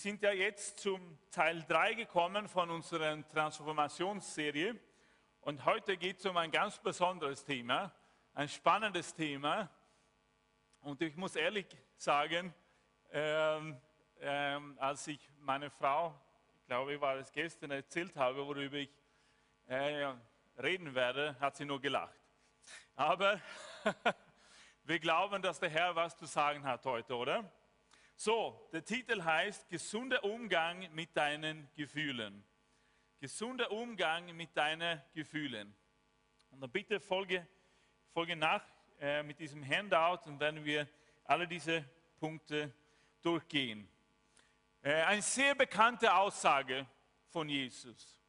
Sind ja jetzt zum Teil 3 gekommen von unserer Transformationsserie und heute geht es um ein ganz besonderes Thema, ein spannendes Thema. Und ich muss ehrlich sagen, ähm, ähm, als ich meine Frau, ich glaube, ich war es gestern, erzählt habe, worüber ich äh, reden werde, hat sie nur gelacht. Aber wir glauben, dass der Herr was zu sagen hat heute, oder? So, der Titel heißt Gesunder Umgang mit deinen Gefühlen. Gesunder Umgang mit deinen Gefühlen. Und dann bitte folge, folge nach äh, mit diesem Handout und werden wir alle diese Punkte durchgehen. Äh, eine sehr bekannte Aussage von Jesus.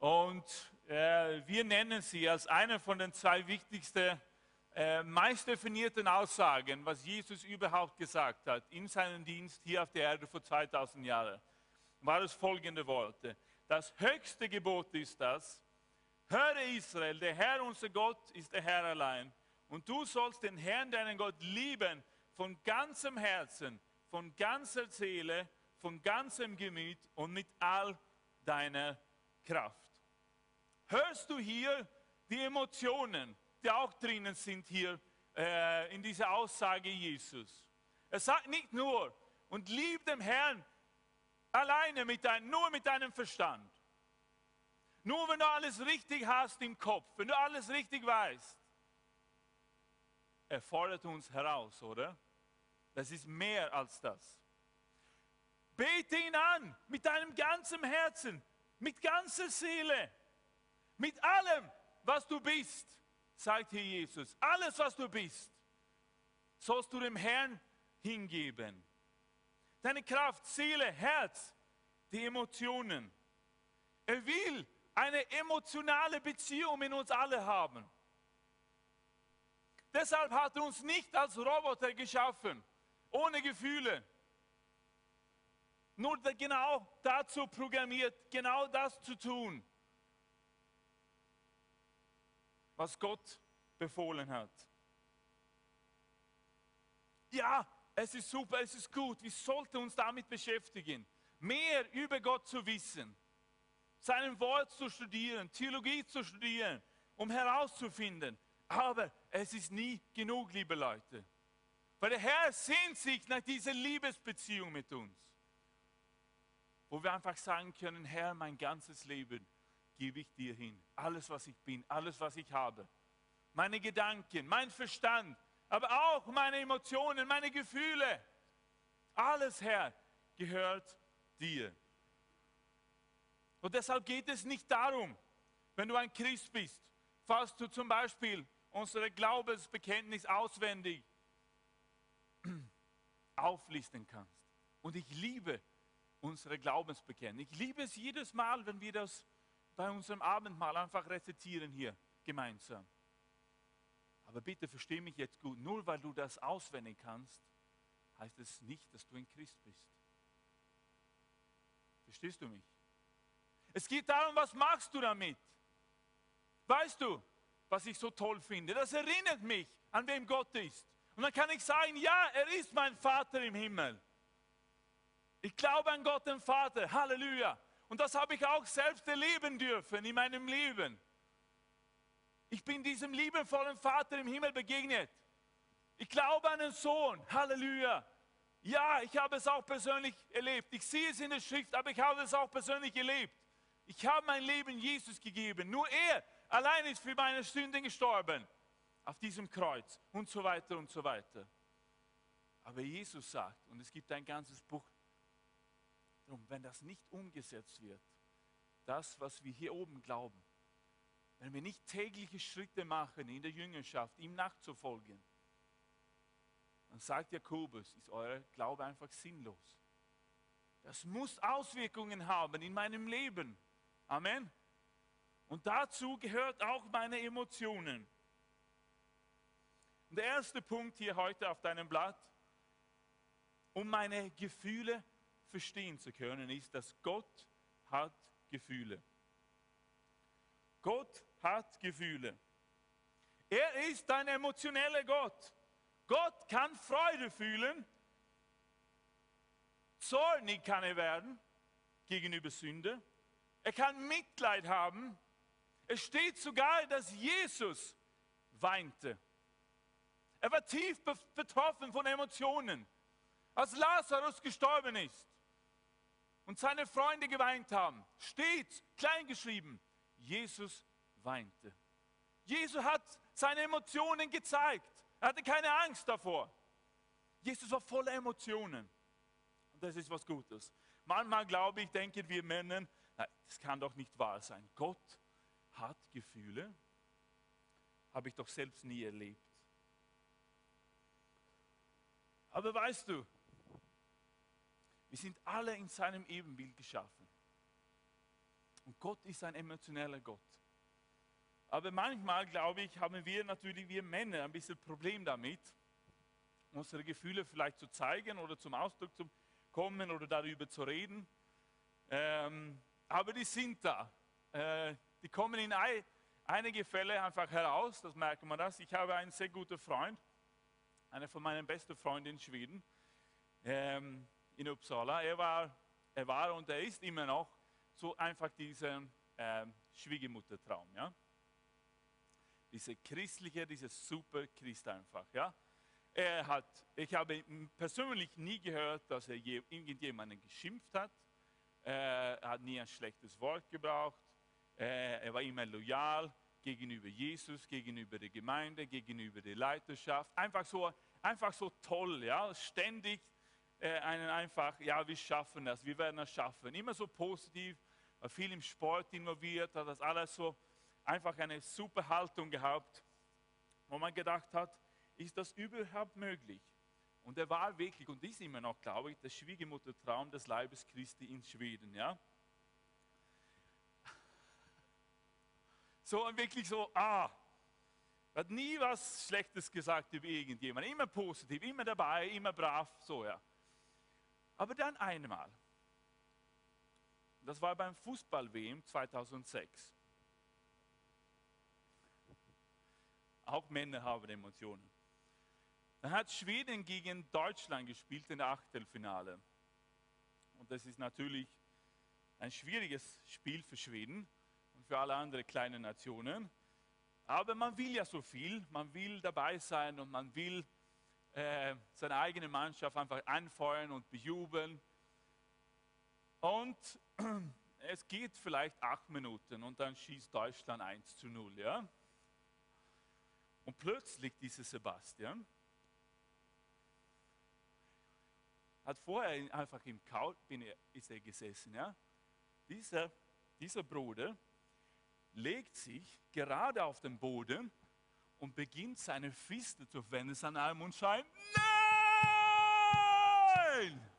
Und äh, wir nennen sie als eine von den zwei wichtigsten äh, meist definierten Aussagen, was Jesus überhaupt gesagt hat in seinem Dienst hier auf der Erde vor 2000 Jahren, war es folgende Worte. Das höchste Gebot ist das, höre Israel, der Herr unser Gott ist der Herr allein. Und du sollst den Herrn, deinen Gott, lieben von ganzem Herzen, von ganzer Seele, von ganzem Gemüt und mit all deiner Kraft. Hörst du hier die Emotionen, die auch drinnen sind hier äh, in dieser Aussage Jesus. Er sagt nicht nur, und lieb dem Herrn alleine mit dein, nur mit deinem Verstand. Nur wenn du alles richtig hast im Kopf, wenn du alles richtig weißt. Er fordert uns heraus, oder? Das ist mehr als das. Bete ihn an mit deinem ganzen Herzen, mit ganzer Seele, mit allem, was du bist sagt hier Jesus, alles was du bist, sollst du dem Herrn hingeben. Deine Kraft, Seele, Herz, die Emotionen. Er will eine emotionale Beziehung mit uns alle haben. Deshalb hat er uns nicht als Roboter geschaffen, ohne Gefühle. Nur genau dazu programmiert, genau das zu tun. Was Gott befohlen hat. Ja, es ist super, es ist gut. Wir sollten uns damit beschäftigen, mehr über Gott zu wissen, sein Wort zu studieren, Theologie zu studieren, um herauszufinden. Aber es ist nie genug, liebe Leute. Weil der Herr sehnt sich nach dieser Liebesbeziehung mit uns, wo wir einfach sagen können, Herr, mein ganzes Leben gebe ich dir hin. Alles, was ich bin, alles, was ich habe. Meine Gedanken, mein Verstand, aber auch meine Emotionen, meine Gefühle. Alles, Herr, gehört dir. Und deshalb geht es nicht darum, wenn du ein Christ bist, falls du zum Beispiel unsere Glaubensbekenntnis auswendig auflisten kannst. Und ich liebe unsere Glaubensbekenntnis. Ich liebe es jedes Mal, wenn wir das bei unserem Abendmahl einfach rezitieren hier gemeinsam. Aber bitte versteh mich jetzt gut, nur weil du das auswendig kannst, heißt es nicht, dass du ein Christ bist. Verstehst du mich? Es geht darum, was machst du damit? Weißt du, was ich so toll finde? Das erinnert mich, an wem Gott ist. Und dann kann ich sagen, ja, er ist mein Vater im Himmel. Ich glaube an Gott, den Vater. Halleluja. Und das habe ich auch selbst erleben dürfen in meinem Leben. Ich bin diesem liebevollen Vater im Himmel begegnet. Ich glaube an einen Sohn. Halleluja. Ja, ich habe es auch persönlich erlebt. Ich sehe es in der Schrift, aber ich habe es auch persönlich erlebt. Ich habe mein Leben Jesus gegeben. Nur er allein ist für meine Sünden gestorben. Auf diesem Kreuz und so weiter und so weiter. Aber Jesus sagt, und es gibt ein ganzes Buch Darum, wenn das nicht umgesetzt wird, das, was wir hier oben glauben, wenn wir nicht tägliche Schritte machen in der Jüngerschaft, ihm nachzufolgen, dann sagt Jakobus, ist euer Glaube einfach sinnlos. Das muss Auswirkungen haben in meinem Leben. Amen. Und dazu gehört auch meine Emotionen. Und der erste Punkt hier heute auf deinem Blatt, um meine Gefühle verstehen zu können, ist, dass Gott hat Gefühle. Gott hat Gefühle. Er ist ein emotioneller Gott. Gott kann Freude fühlen, zornig kann er werden gegenüber Sünde. Er kann Mitleid haben. Es steht sogar, dass Jesus weinte. Er war tief betroffen von Emotionen. Als Lazarus gestorben ist und seine Freunde geweint haben, steht kleingeschrieben, Jesus weinte. Jesus hat seine Emotionen gezeigt. Er hatte keine Angst davor. Jesus war voller Emotionen. Und das ist was Gutes. Manchmal glaube ich, denken wir Männer, das kann doch nicht wahr sein. Gott hat Gefühle. Habe ich doch selbst nie erlebt. Aber weißt du, wir sind alle in seinem Ebenbild geschaffen. Und Gott ist ein emotioneller Gott. Aber manchmal, glaube ich, haben wir natürlich, wir Männer, ein bisschen Problem damit, unsere Gefühle vielleicht zu zeigen oder zum Ausdruck zu kommen oder darüber zu reden. Ähm, aber die sind da. Äh, die kommen in ein, einige Fälle einfach heraus, das merkt man das. Ich habe einen sehr guten Freund, einer von meinen besten Freunden in Schweden, ähm, in Uppsala. Er war, er war und er ist immer noch so einfach dieser ähm, Schwiegermuttertraum. Ja? Diese christliche, diese super Christ einfach. Ja? Er hat, ich habe persönlich nie gehört, dass er je, irgendjemanden geschimpft hat. Er hat nie ein schlechtes Wort gebraucht. Er war immer loyal gegenüber Jesus, gegenüber der Gemeinde, gegenüber der Leiterschaft. Einfach so, einfach so toll, ja, ständig äh, einen einfach, ja, wir schaffen das, wir werden das schaffen. Immer so positiv, viel im Sport involviert, hat das alles so einfach eine super Haltung gehabt, wo man gedacht hat, ist das überhaupt möglich? Und er war wirklich, und ist immer noch, glaube ich, der Schwiegermuttertraum des Leibes Christi in Schweden. Ja? So und wirklich so, ah, hat nie was Schlechtes gesagt über irgendjemanden, immer positiv, immer dabei, immer brav, so ja. Aber dann einmal, das war beim Fußball-WM 2006. Auch Männer haben Emotionen. Da hat Schweden gegen Deutschland gespielt in der Achtelfinale. Und das ist natürlich ein schwieriges Spiel für Schweden und für alle anderen kleinen Nationen. Aber man will ja so viel, man will dabei sein und man will äh, seine eigene Mannschaft einfach anfeuern und bejubeln. Und es geht vielleicht acht Minuten und dann schießt Deutschland 1 zu 0. Ja? Und plötzlich dieser Sebastian hat vorher einfach im Kaut ist er gesessen. Ja? Dieser, dieser Bruder legt sich gerade auf den Boden und beginnt seine Fiste zu wenden an einem und schreit, nein!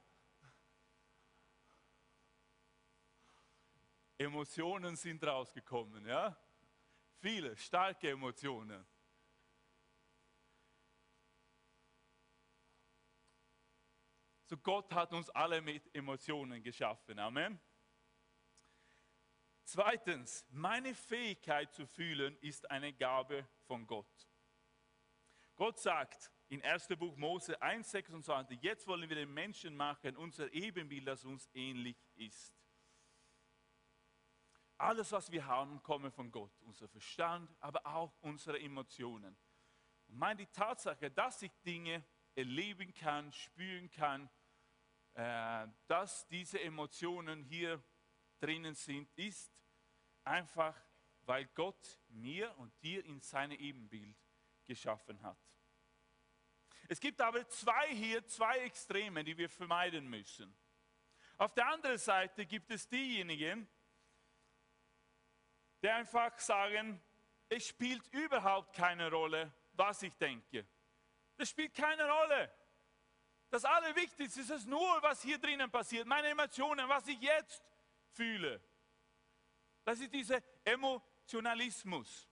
Emotionen sind rausgekommen, ja? Viele starke Emotionen. So Gott hat uns alle mit Emotionen geschaffen. Amen. Zweitens, meine Fähigkeit zu fühlen ist eine Gabe von Gott. Gott sagt in 1. Buch Mose 1,26, jetzt wollen wir den Menschen machen, unser Ebenbild, das uns ähnlich ist. Alles, was wir haben, kommt von Gott. Unser Verstand, aber auch unsere Emotionen. Und meine die Tatsache, dass ich Dinge erleben kann, spüren kann, äh, dass diese Emotionen hier drinnen sind, ist einfach, weil Gott mir und dir in seine Ebenbild geschaffen hat. Es gibt aber zwei hier, zwei Extreme, die wir vermeiden müssen. Auf der anderen Seite gibt es diejenigen, die einfach sagen, es spielt überhaupt keine Rolle, was ich denke. Das spielt keine Rolle. Das Allerwichtigste ist es nur, was hier drinnen passiert, meine Emotionen, was ich jetzt fühle. Das ist dieser Emotionalismus.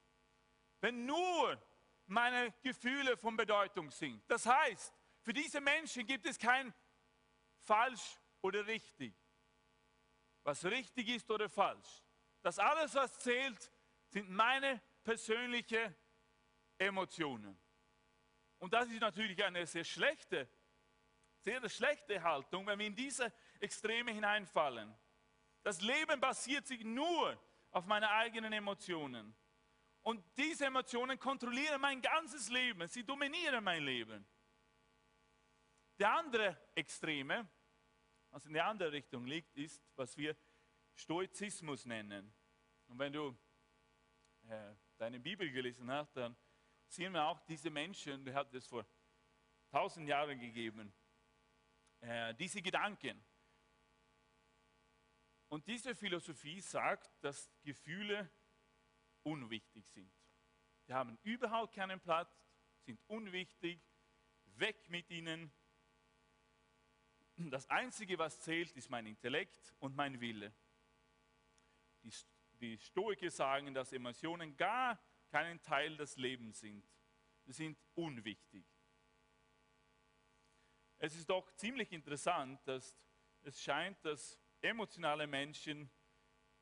Wenn nur meine Gefühle von Bedeutung sind. Das heißt, für diese Menschen gibt es kein falsch oder richtig. Was richtig ist oder falsch. Das alles, was zählt, sind meine persönlichen Emotionen. Und das ist natürlich eine sehr schlechte sehr schlechte Haltung, wenn wir in diese Extreme hineinfallen. Das Leben basiert sich nur auf meine eigenen Emotionen. Und diese Emotionen kontrollieren mein ganzes Leben. Sie dominieren mein Leben. Der andere Extreme, was in der andere Richtung liegt, ist, was wir Stoizismus nennen. Und wenn du äh, deine Bibel gelesen hast, dann sehen wir auch diese Menschen, die hat es vor tausend Jahren gegeben, äh, diese Gedanken. Und diese Philosophie sagt, dass Gefühle unwichtig sind. Die haben überhaupt keinen Platz, sind unwichtig, weg mit ihnen. Das Einzige, was zählt, ist mein Intellekt und mein Wille. Die, die Stoiker sagen, dass Emotionen gar keinen Teil des Lebens sind. Sie sind unwichtig. Es ist doch ziemlich interessant, dass es scheint, dass emotionale Menschen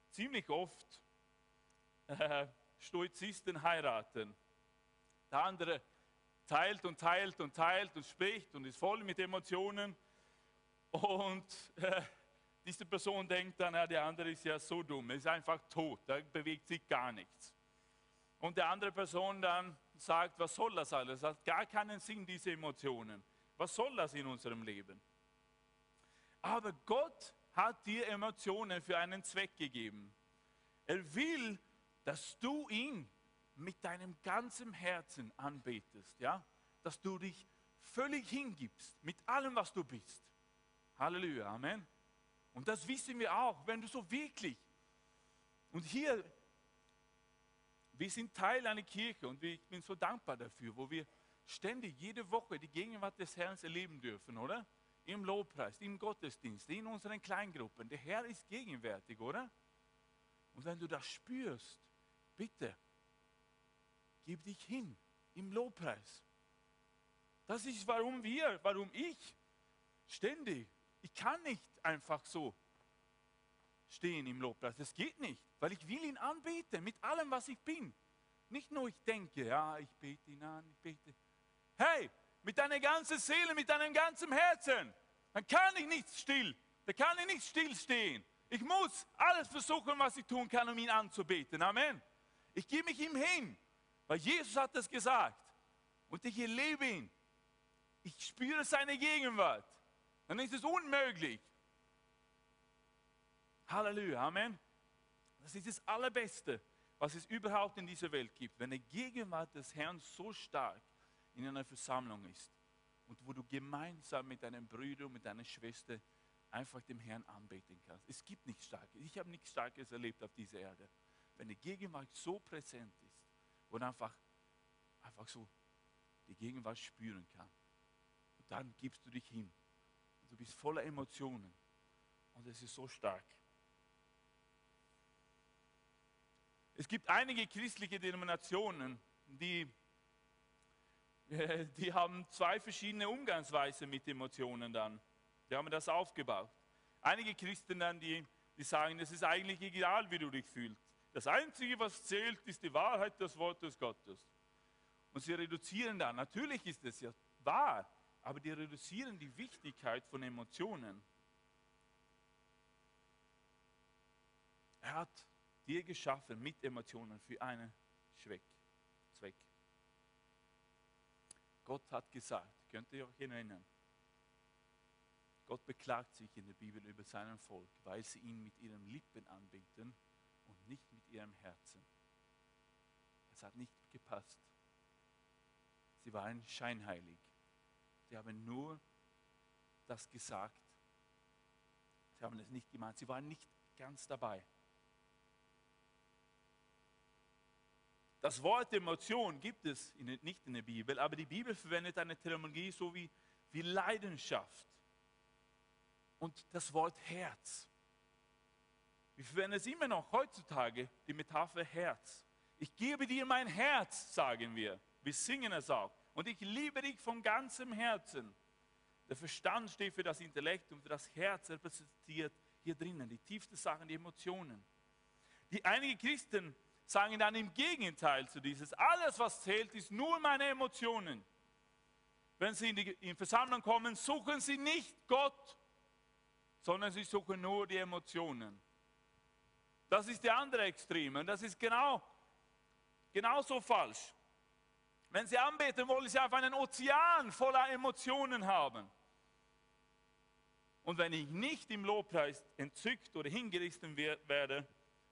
ziemlich oft äh, Stoizisten heiraten. Der andere teilt und teilt und teilt und spricht und ist voll mit Emotionen. Und äh, diese Person denkt dann, ja, der andere ist ja so dumm, er ist einfach tot, da bewegt sich gar nichts. Und die andere Person dann sagt, was soll das alles? Das hat gar keinen Sinn, diese Emotionen. Was soll das in unserem Leben? Aber Gott hat dir Emotionen für einen Zweck gegeben. Er will, dass du ihn mit deinem ganzen Herzen anbetest, ja? Dass du dich völlig hingibst mit allem, was du bist. Halleluja, Amen. Und das wissen wir auch, wenn du so wirklich. Und hier, wir sind Teil einer Kirche und ich bin so dankbar dafür, wo wir ständig jede Woche die Gegenwart des Herrn erleben dürfen, oder? Im Lobpreis, im Gottesdienst, in unseren Kleingruppen. Der Herr ist gegenwärtig, oder? Und wenn du das spürst, bitte, gib dich hin im Lobpreis. Das ist, warum wir, warum ich ständig, ich kann nicht einfach so stehen im Lobpreis. Das geht nicht, weil ich will ihn anbeten mit allem, was ich bin. Nicht nur ich denke, ja, ich bete ihn an, ich bete. Hey, mit deiner ganzen Seele, mit deinem ganzen Herzen, dann kann ich nicht still, da kann ich nicht stillstehen. Ich muss alles versuchen, was ich tun kann, um ihn anzubeten. Amen. Ich gebe mich ihm hin, weil Jesus hat das gesagt. Und ich erlebe ihn. Ich spüre seine Gegenwart. Dann ist es unmöglich. Halleluja, Amen. Das ist das Allerbeste, was es überhaupt in dieser Welt gibt. Wenn die Gegenwart des Herrn so stark in einer Versammlung ist und wo du gemeinsam mit deinen Brüdern, mit deiner Schwester einfach dem Herrn anbeten kannst. Es gibt nichts Starkes. Ich habe nichts Starkes erlebt auf dieser Erde. Wenn die Gegenwart so präsent ist und einfach, einfach so die Gegenwart spüren kann. Und dann gibst du dich hin. Du bist voller Emotionen. Und es ist so stark. Es gibt einige christliche Denominationen, die, die haben zwei verschiedene Umgangsweisen mit Emotionen dann. Die haben das aufgebaut. Einige Christen dann, die, die sagen, es ist eigentlich egal, wie du dich fühlst. Das Einzige, was zählt, ist die Wahrheit des Wortes Gottes. Und sie reduzieren dann, natürlich ist es ja wahr, aber die reduzieren die Wichtigkeit von Emotionen. Er hat dir geschaffen mit Emotionen für einen Zweck. Gott hat gesagt, könnt ihr euch erinnern, Gott beklagt sich in der Bibel über seinen Volk, weil sie ihn mit ihren Lippen anbeten und nicht mit ihrem Herzen. Es hat nicht gepasst. Sie waren scheinheilig. Sie haben nur das gesagt. Sie haben es nicht gemeint. Sie waren nicht ganz dabei. Das Wort Emotion gibt es nicht in der Bibel, aber die Bibel verwendet eine Terminologie so wie, wie Leidenschaft und das Wort Herz. Wir verwenden es immer noch heutzutage, die Metapher Herz. Ich gebe dir mein Herz, sagen wir. Wir singen es auch. Und ich liebe dich von ganzem Herzen. Der Verstand steht für das Intellekt und für das Herz repräsentiert hier drinnen die tiefsten Sachen, die Emotionen. Die einige Christen sagen dann im Gegenteil zu dieses, alles was zählt, ist nur meine Emotionen. wenn sie in die in Versammlung kommen, suchen sie nicht Gott, sondern sie suchen nur die Emotionen. Das ist die andere Extreme und das ist genau, genauso falsch. Wenn sie anbeten, wollen sie einfach einen Ozean voller Emotionen haben. Und wenn ich nicht im Lobpreis entzückt oder hingerissen werde,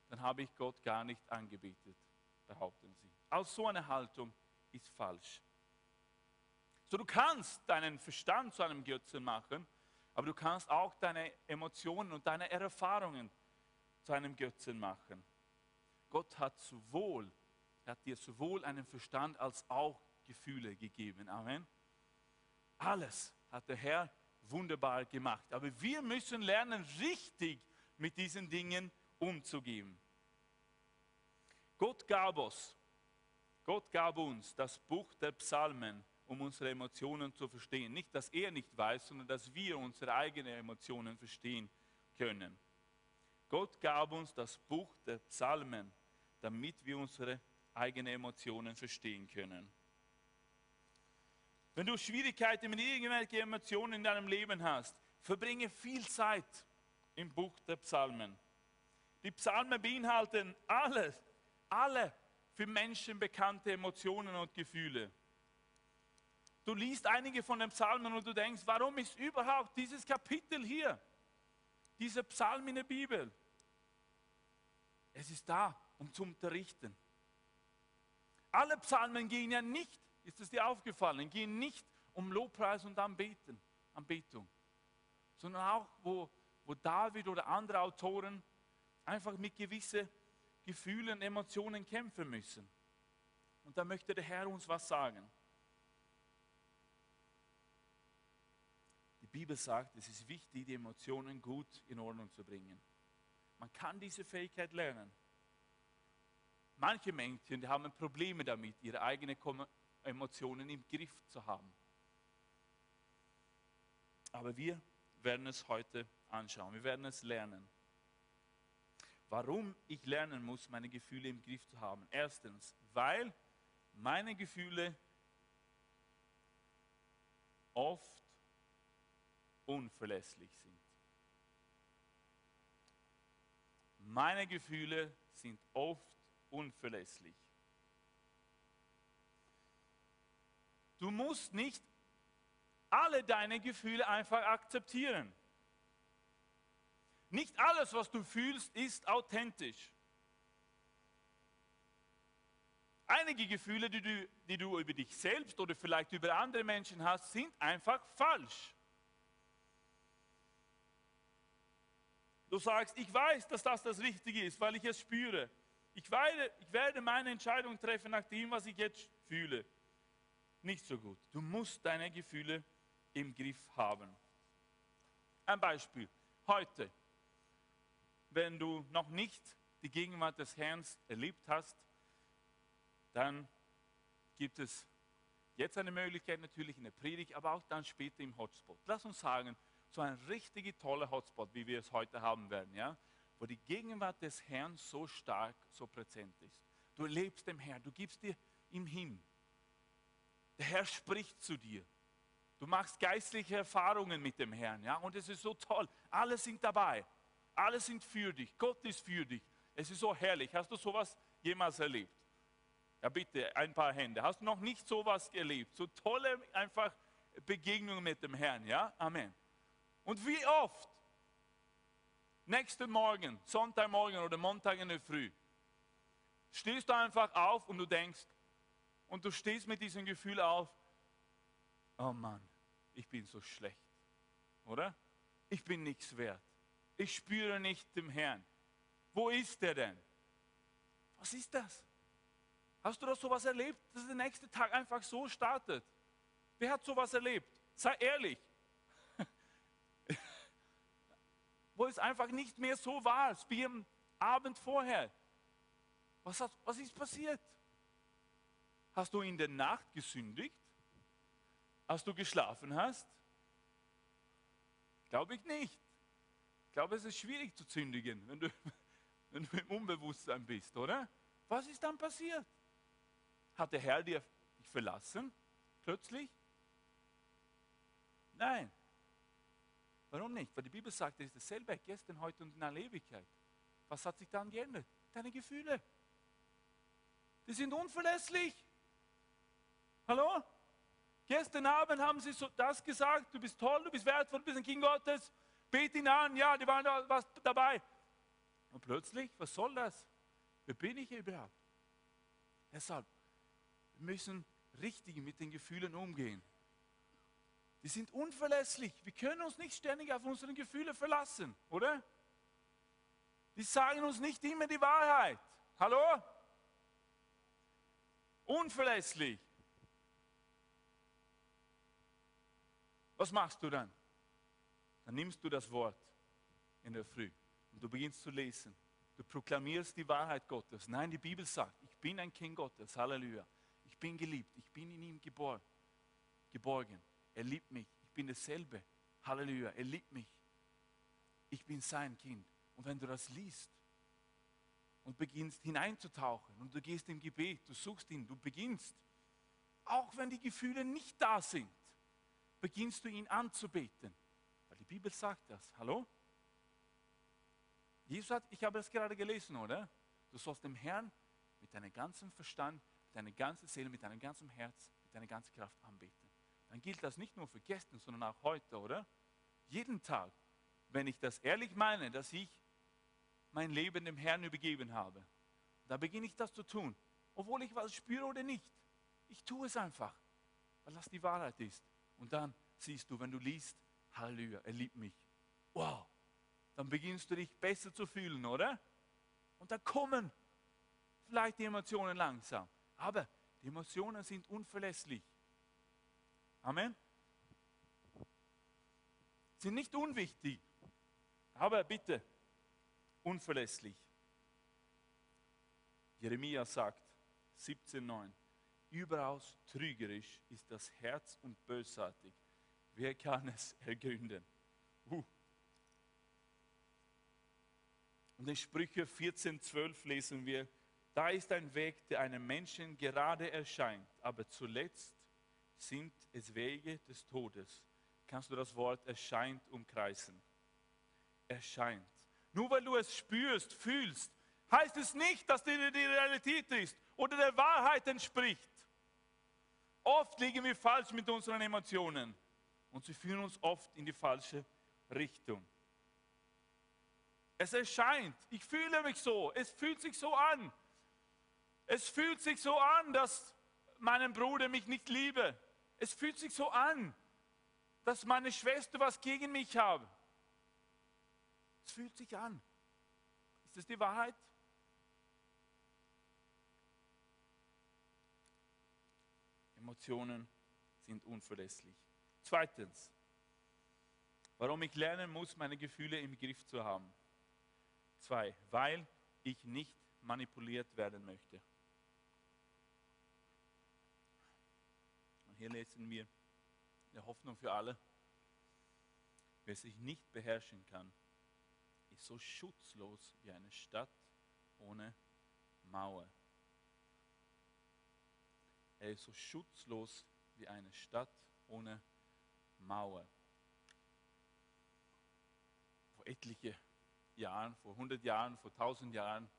dann habe ich Gott gar nicht angebetet, behaupten sie. Aus so einer Haltung ist falsch. So, du kannst deinen Verstand zu einem Götzen machen, aber du kannst auch deine Emotionen und deine Erfahrungen zu einem Götzen machen. Gott hat sowohl, er hat dir sowohl einen Verstand als auch Gefühle gegeben. Amen. Alles hat der Herr wunderbar gemacht. Aber wir müssen lernen, richtig mit diesen Dingen umzugehen. Gott gab uns, Gott gab uns das Buch der Psalmen, um unsere Emotionen zu verstehen. Nicht, dass er nicht weiß, sondern dass wir unsere eigenen Emotionen verstehen können. Gott gab uns das Buch der Psalmen, damit wir unsere eigenen Emotionen verstehen können. Wenn du Schwierigkeiten mit irgendwelchen Emotionen in deinem Leben hast, verbringe viel Zeit im Buch der Psalmen. Die Psalmen beinhalten alle, alle für Menschen bekannte Emotionen und Gefühle. Du liest einige von den Psalmen und du denkst, warum ist überhaupt dieses Kapitel hier? Dieser Psalm in der Bibel. Es ist da, um zu unterrichten. Alle Psalmen gehen ja nicht ist es dir aufgefallen? Gehen nicht um Lobpreis und Anbeten, Anbetung, sondern auch, wo, wo David oder andere Autoren einfach mit gewissen Gefühlen, Emotionen kämpfen müssen. Und da möchte der Herr uns was sagen. Die Bibel sagt, es ist wichtig, die Emotionen gut in Ordnung zu bringen. Man kann diese Fähigkeit lernen. Manche Menschen die haben Probleme damit, ihre eigene Emotionen im Griff zu haben. Aber wir werden es heute anschauen, wir werden es lernen. Warum ich lernen muss, meine Gefühle im Griff zu haben. Erstens, weil meine Gefühle oft unverlässlich sind. Meine Gefühle sind oft unverlässlich. Du musst nicht alle deine Gefühle einfach akzeptieren. Nicht alles, was du fühlst, ist authentisch. Einige Gefühle, die du, die du über dich selbst oder vielleicht über andere Menschen hast, sind einfach falsch. Du sagst, ich weiß, dass das das Richtige ist, weil ich es spüre. Ich werde, ich werde meine Entscheidung treffen nach dem, was ich jetzt fühle nicht so gut. Du musst deine Gefühle im Griff haben. Ein Beispiel. Heute, wenn du noch nicht die Gegenwart des Herrn erlebt hast, dann gibt es jetzt eine Möglichkeit natürlich in der Predigt, aber auch dann später im Hotspot. Lass uns sagen, so ein richtig toller Hotspot, wie wir es heute haben werden, ja, wo die Gegenwart des Herrn so stark, so präsent ist. Du erlebst dem Herrn, du gibst dir ihm hin. Der Herr spricht zu dir. Du machst geistliche Erfahrungen mit dem Herrn, ja, und es ist so toll. Alle sind dabei. Alle sind für dich. Gott ist für dich. Es ist so herrlich. Hast du sowas jemals erlebt? Ja, bitte, ein paar Hände. Hast du noch nicht sowas erlebt? So tolle einfach Begegnungen mit dem Herrn, ja? Amen. Und wie oft? Nächsten Morgen, Sonntagmorgen oder Montag in der Früh, stehst du einfach auf und du denkst, und du stehst mit diesem Gefühl auf, oh Mann, ich bin so schlecht, oder? Ich bin nichts wert. Ich spüre nicht dem Herrn. Wo ist er denn? Was ist das? Hast du das sowas erlebt, dass der nächste Tag einfach so startet? Wer hat sowas erlebt? Sei ehrlich. Wo es einfach nicht mehr so war, wie am Abend vorher. Was, hat, was ist passiert? Hast du in der Nacht gesündigt? Als du geschlafen hast? Glaube ich nicht. Ich glaube, es ist schwierig zu sündigen, wenn du, wenn du im Unbewusstsein bist, oder? Was ist dann passiert? Hat der Herr dir dich verlassen? Plötzlich? Nein. Warum nicht? Weil die Bibel sagt, es ist dasselbe gestern, heute und in aller Ewigkeit. Was hat sich dann geändert? Deine Gefühle. Die sind unverlässlich. Hallo? Gestern Abend haben sie so das gesagt, du bist toll, du bist wertvoll, du bist ein Kind Gottes, bete ihn an, ja, die waren da was dabei. Und plötzlich, was soll das? Wer bin ich überhaupt? Deshalb, wir müssen richtig mit den Gefühlen umgehen. Die sind unverlässlich. Wir können uns nicht ständig auf unsere Gefühle verlassen, oder? Die sagen uns nicht immer die Wahrheit. Hallo? Unverlässlich. Was machst du dann? Dann nimmst du das Wort in der Früh und du beginnst zu lesen. Du proklamierst die Wahrheit Gottes. Nein, die Bibel sagt, ich bin ein Kind Gottes. Halleluja. Ich bin geliebt. Ich bin in ihm geboren, geborgen. Er liebt mich. Ich bin dasselbe. Halleluja. Er liebt mich. Ich bin sein Kind. Und wenn du das liest und beginnst hineinzutauchen und du gehst im Gebet, du suchst ihn, du beginnst, auch wenn die Gefühle nicht da sind, beginnst du ihn anzubeten. Die Bibel sagt das. Hallo? Jesus hat, ich habe das gerade gelesen, oder? Du sollst dem Herrn mit deinem ganzen Verstand, mit deiner ganzen Seele, mit deinem ganzen Herz, mit deiner ganzen Kraft anbeten. Dann gilt das nicht nur für gestern, sondern auch heute, oder? Jeden Tag, wenn ich das ehrlich meine, dass ich mein Leben dem Herrn übergeben habe, da beginne ich das zu tun, obwohl ich was spüre oder nicht. Ich tue es einfach, weil das die Wahrheit ist. Und dann siehst du, wenn du liest, Halleluja, er liebt mich. Wow, dann beginnst du dich besser zu fühlen, oder? Und dann kommen vielleicht die Emotionen langsam. Aber die Emotionen sind unverlässlich. Amen. Sind nicht unwichtig, aber bitte unverlässlich. Jeremia sagt 17,9 Überaus trügerisch ist das Herz und bösartig. Wer kann es ergründen? Uh. Und in Sprüche 14,12 lesen wir, da ist ein Weg, der einem Menschen gerade erscheint, aber zuletzt sind es Wege des Todes. Kannst du das Wort erscheint umkreisen? Erscheint. Nur weil du es spürst, fühlst, heißt es nicht, dass dir die Realität ist oder der Wahrheit entspricht. Oft liegen wir falsch mit unseren Emotionen und sie führen uns oft in die falsche Richtung. Es erscheint, ich fühle mich so, es fühlt sich so an. Es fühlt sich so an, dass mein Bruder mich nicht liebe. Es fühlt sich so an, dass meine Schwester was gegen mich hat. Es fühlt sich an. Ist das die Wahrheit? Emotionen sind unverlässlich. Zweitens, warum ich lernen muss, meine Gefühle im Griff zu haben. Zwei, weil ich nicht manipuliert werden möchte. Und hier lesen wir der Hoffnung für alle. Wer sich nicht beherrschen kann, ist so schutzlos wie eine Stadt ohne Mauer. Er ist so schutzlos wie eine Stadt ohne Mauer. Vor etliche Jahren, vor 100 Jahren, vor 1000 Jahren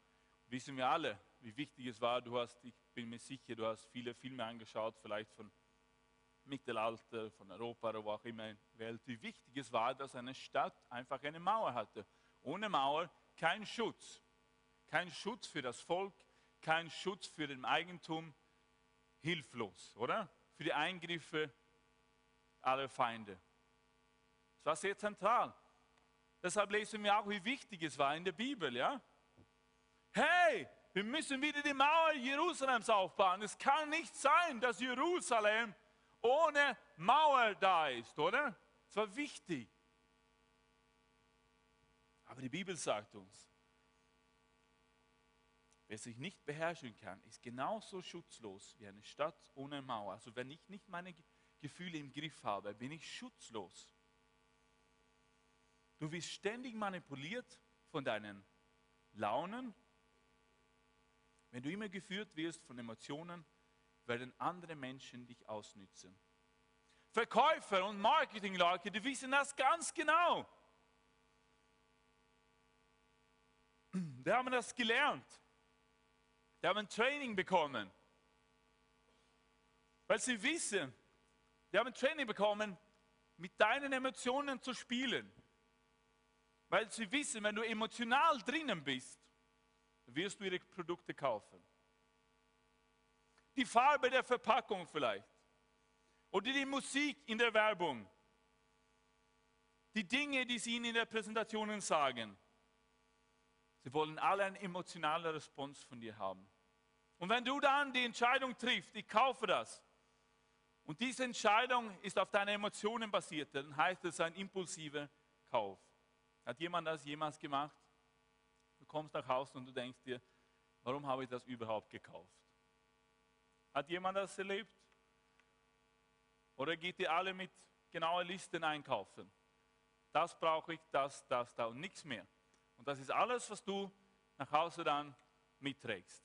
wissen wir alle, wie wichtig es war. Du hast, ich bin mir sicher, du hast viele Filme angeschaut, vielleicht von Mittelalter, von Europa oder wo auch immer in der Welt, wie wichtig es war, dass eine Stadt einfach eine Mauer hatte. Ohne Mauer kein Schutz. Kein Schutz für das Volk, kein Schutz für den Eigentum, hilflos, oder? Für die Eingriffe aller Feinde. Das war sehr zentral. Deshalb lesen wir auch, wie wichtig es war in der Bibel, ja? Hey, wir müssen wieder die Mauer Jerusalems aufbauen. Es kann nicht sein, dass Jerusalem ohne Mauer da ist, oder? Es war wichtig. Aber die Bibel sagt uns, Wer sich nicht beherrschen kann, ist genauso schutzlos wie eine Stadt ohne Mauer. Also wenn ich nicht meine Gefühle im Griff habe, bin ich schutzlos. Du wirst ständig manipuliert von deinen Launen. Wenn du immer geführt wirst von Emotionen, werden andere Menschen dich ausnützen. Verkäufer und Marketingleute, die wissen das ganz genau. Die haben das gelernt. Die haben ein Training bekommen. Weil sie wissen, die haben ein Training bekommen, mit deinen Emotionen zu spielen. Weil sie wissen, wenn du emotional drinnen bist, wirst du ihre Produkte kaufen. Die Farbe der Verpackung vielleicht. Oder die Musik in der Werbung. Die Dinge, die sie ihnen in der Präsentation sagen. Sie wollen alle eine emotionale Response von dir haben. Und wenn du dann die Entscheidung triffst, ich kaufe das, und diese Entscheidung ist auf deine Emotionen basiert, dann heißt es ein impulsiver Kauf. Hat jemand das jemals gemacht? Du kommst nach Hause und du denkst dir, warum habe ich das überhaupt gekauft? Hat jemand das erlebt? Oder geht ihr alle mit genauen Listen einkaufen? Das brauche ich, das, das, da und nichts mehr. Und das ist alles, was du nach Hause dann mitträgst.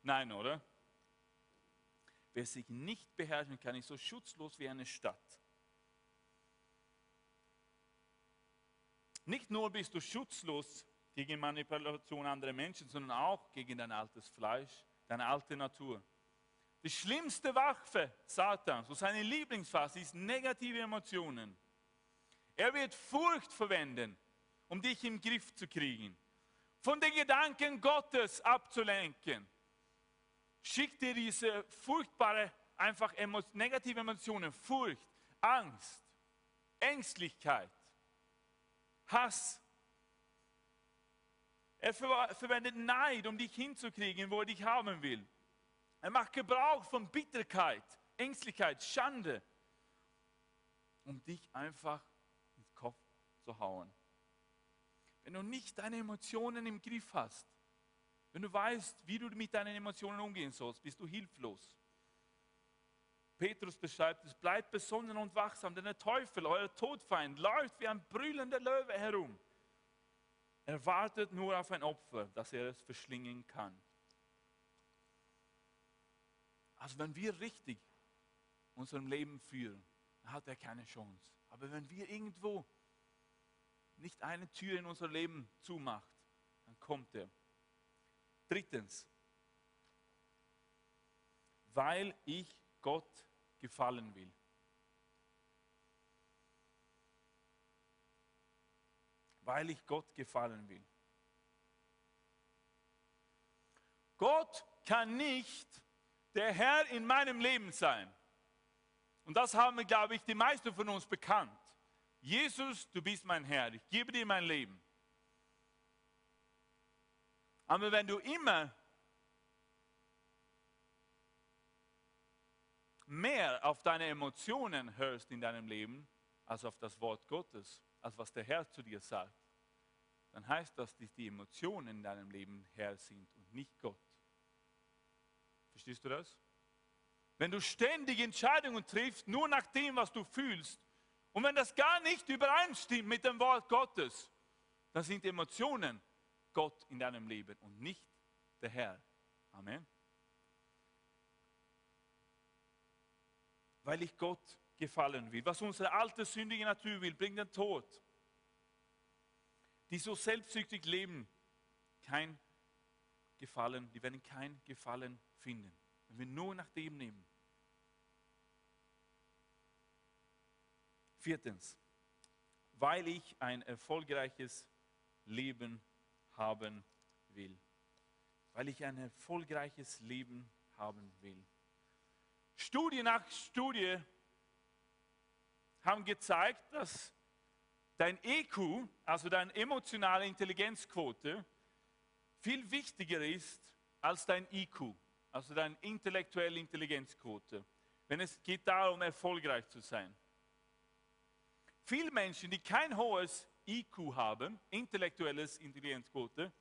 Nein, oder? Wer sich nicht beherrschen kann, ist so schutzlos wie eine Stadt. Nicht nur bist du schutzlos gegen Manipulation anderer Menschen, sondern auch gegen dein altes Fleisch, deine alte Natur. Die schlimmste Waffe Satans, so seine Lieblingsphase, ist negative Emotionen. Er wird Furcht verwenden, um dich im Griff zu kriegen, von den Gedanken Gottes abzulenken. Schickt dir diese furchtbare, einfach negative Emotionen, Furcht, Angst, Ängstlichkeit, Hass. Er verwendet Neid, um dich hinzukriegen, wo er dich haben will. Er macht Gebrauch von Bitterkeit, Ängstlichkeit, Schande, um dich einfach ins Kopf zu hauen. Wenn du nicht deine Emotionen im Griff hast, wenn du weißt, wie du mit deinen Emotionen umgehen sollst, bist du hilflos. Petrus beschreibt es, bleibt besonnen und wachsam, denn der Teufel, euer Todfeind, läuft wie ein brüllender Löwe herum. Er wartet nur auf ein Opfer, dass er es verschlingen kann. Also wenn wir richtig unserem Leben führen, dann hat er keine Chance. Aber wenn wir irgendwo nicht eine Tür in unser Leben zumacht, dann kommt er. Drittens, weil ich Gott gefallen will. Weil ich Gott gefallen will. Gott kann nicht der Herr in meinem Leben sein. Und das haben, glaube ich, die meisten von uns bekannt. Jesus, du bist mein Herr, ich gebe dir mein Leben. Aber wenn du immer mehr auf deine Emotionen hörst in deinem Leben, als auf das Wort Gottes, als was der Herr zu dir sagt, dann heißt das, dass die Emotionen in deinem Leben Herr sind und nicht Gott. Verstehst du das? Wenn du ständig Entscheidungen triffst, nur nach dem, was du fühlst, und wenn das gar nicht übereinstimmt mit dem Wort Gottes, dann sind Emotionen Gott in deinem Leben und nicht der Herr. Amen. Weil ich Gott gefallen will. Was unsere alte sündige Natur will, bringt den Tod. Die so selbstsüchtig leben, kein Gefallen, die werden kein Gefallen finden, wenn wir nur nach dem nehmen. Viertens, weil ich ein erfolgreiches Leben haben will. Weil ich ein erfolgreiches Leben haben will. Studie nach Studie haben gezeigt, dass dein EQ, also deine emotionale Intelligenzquote, viel wichtiger ist als dein IQ, also deine intellektuelle Intelligenzquote, wenn es geht darum, erfolgreich zu sein. Viele Menschen, die kein hohes IQ haben, intellektuelles Intelligenzquote,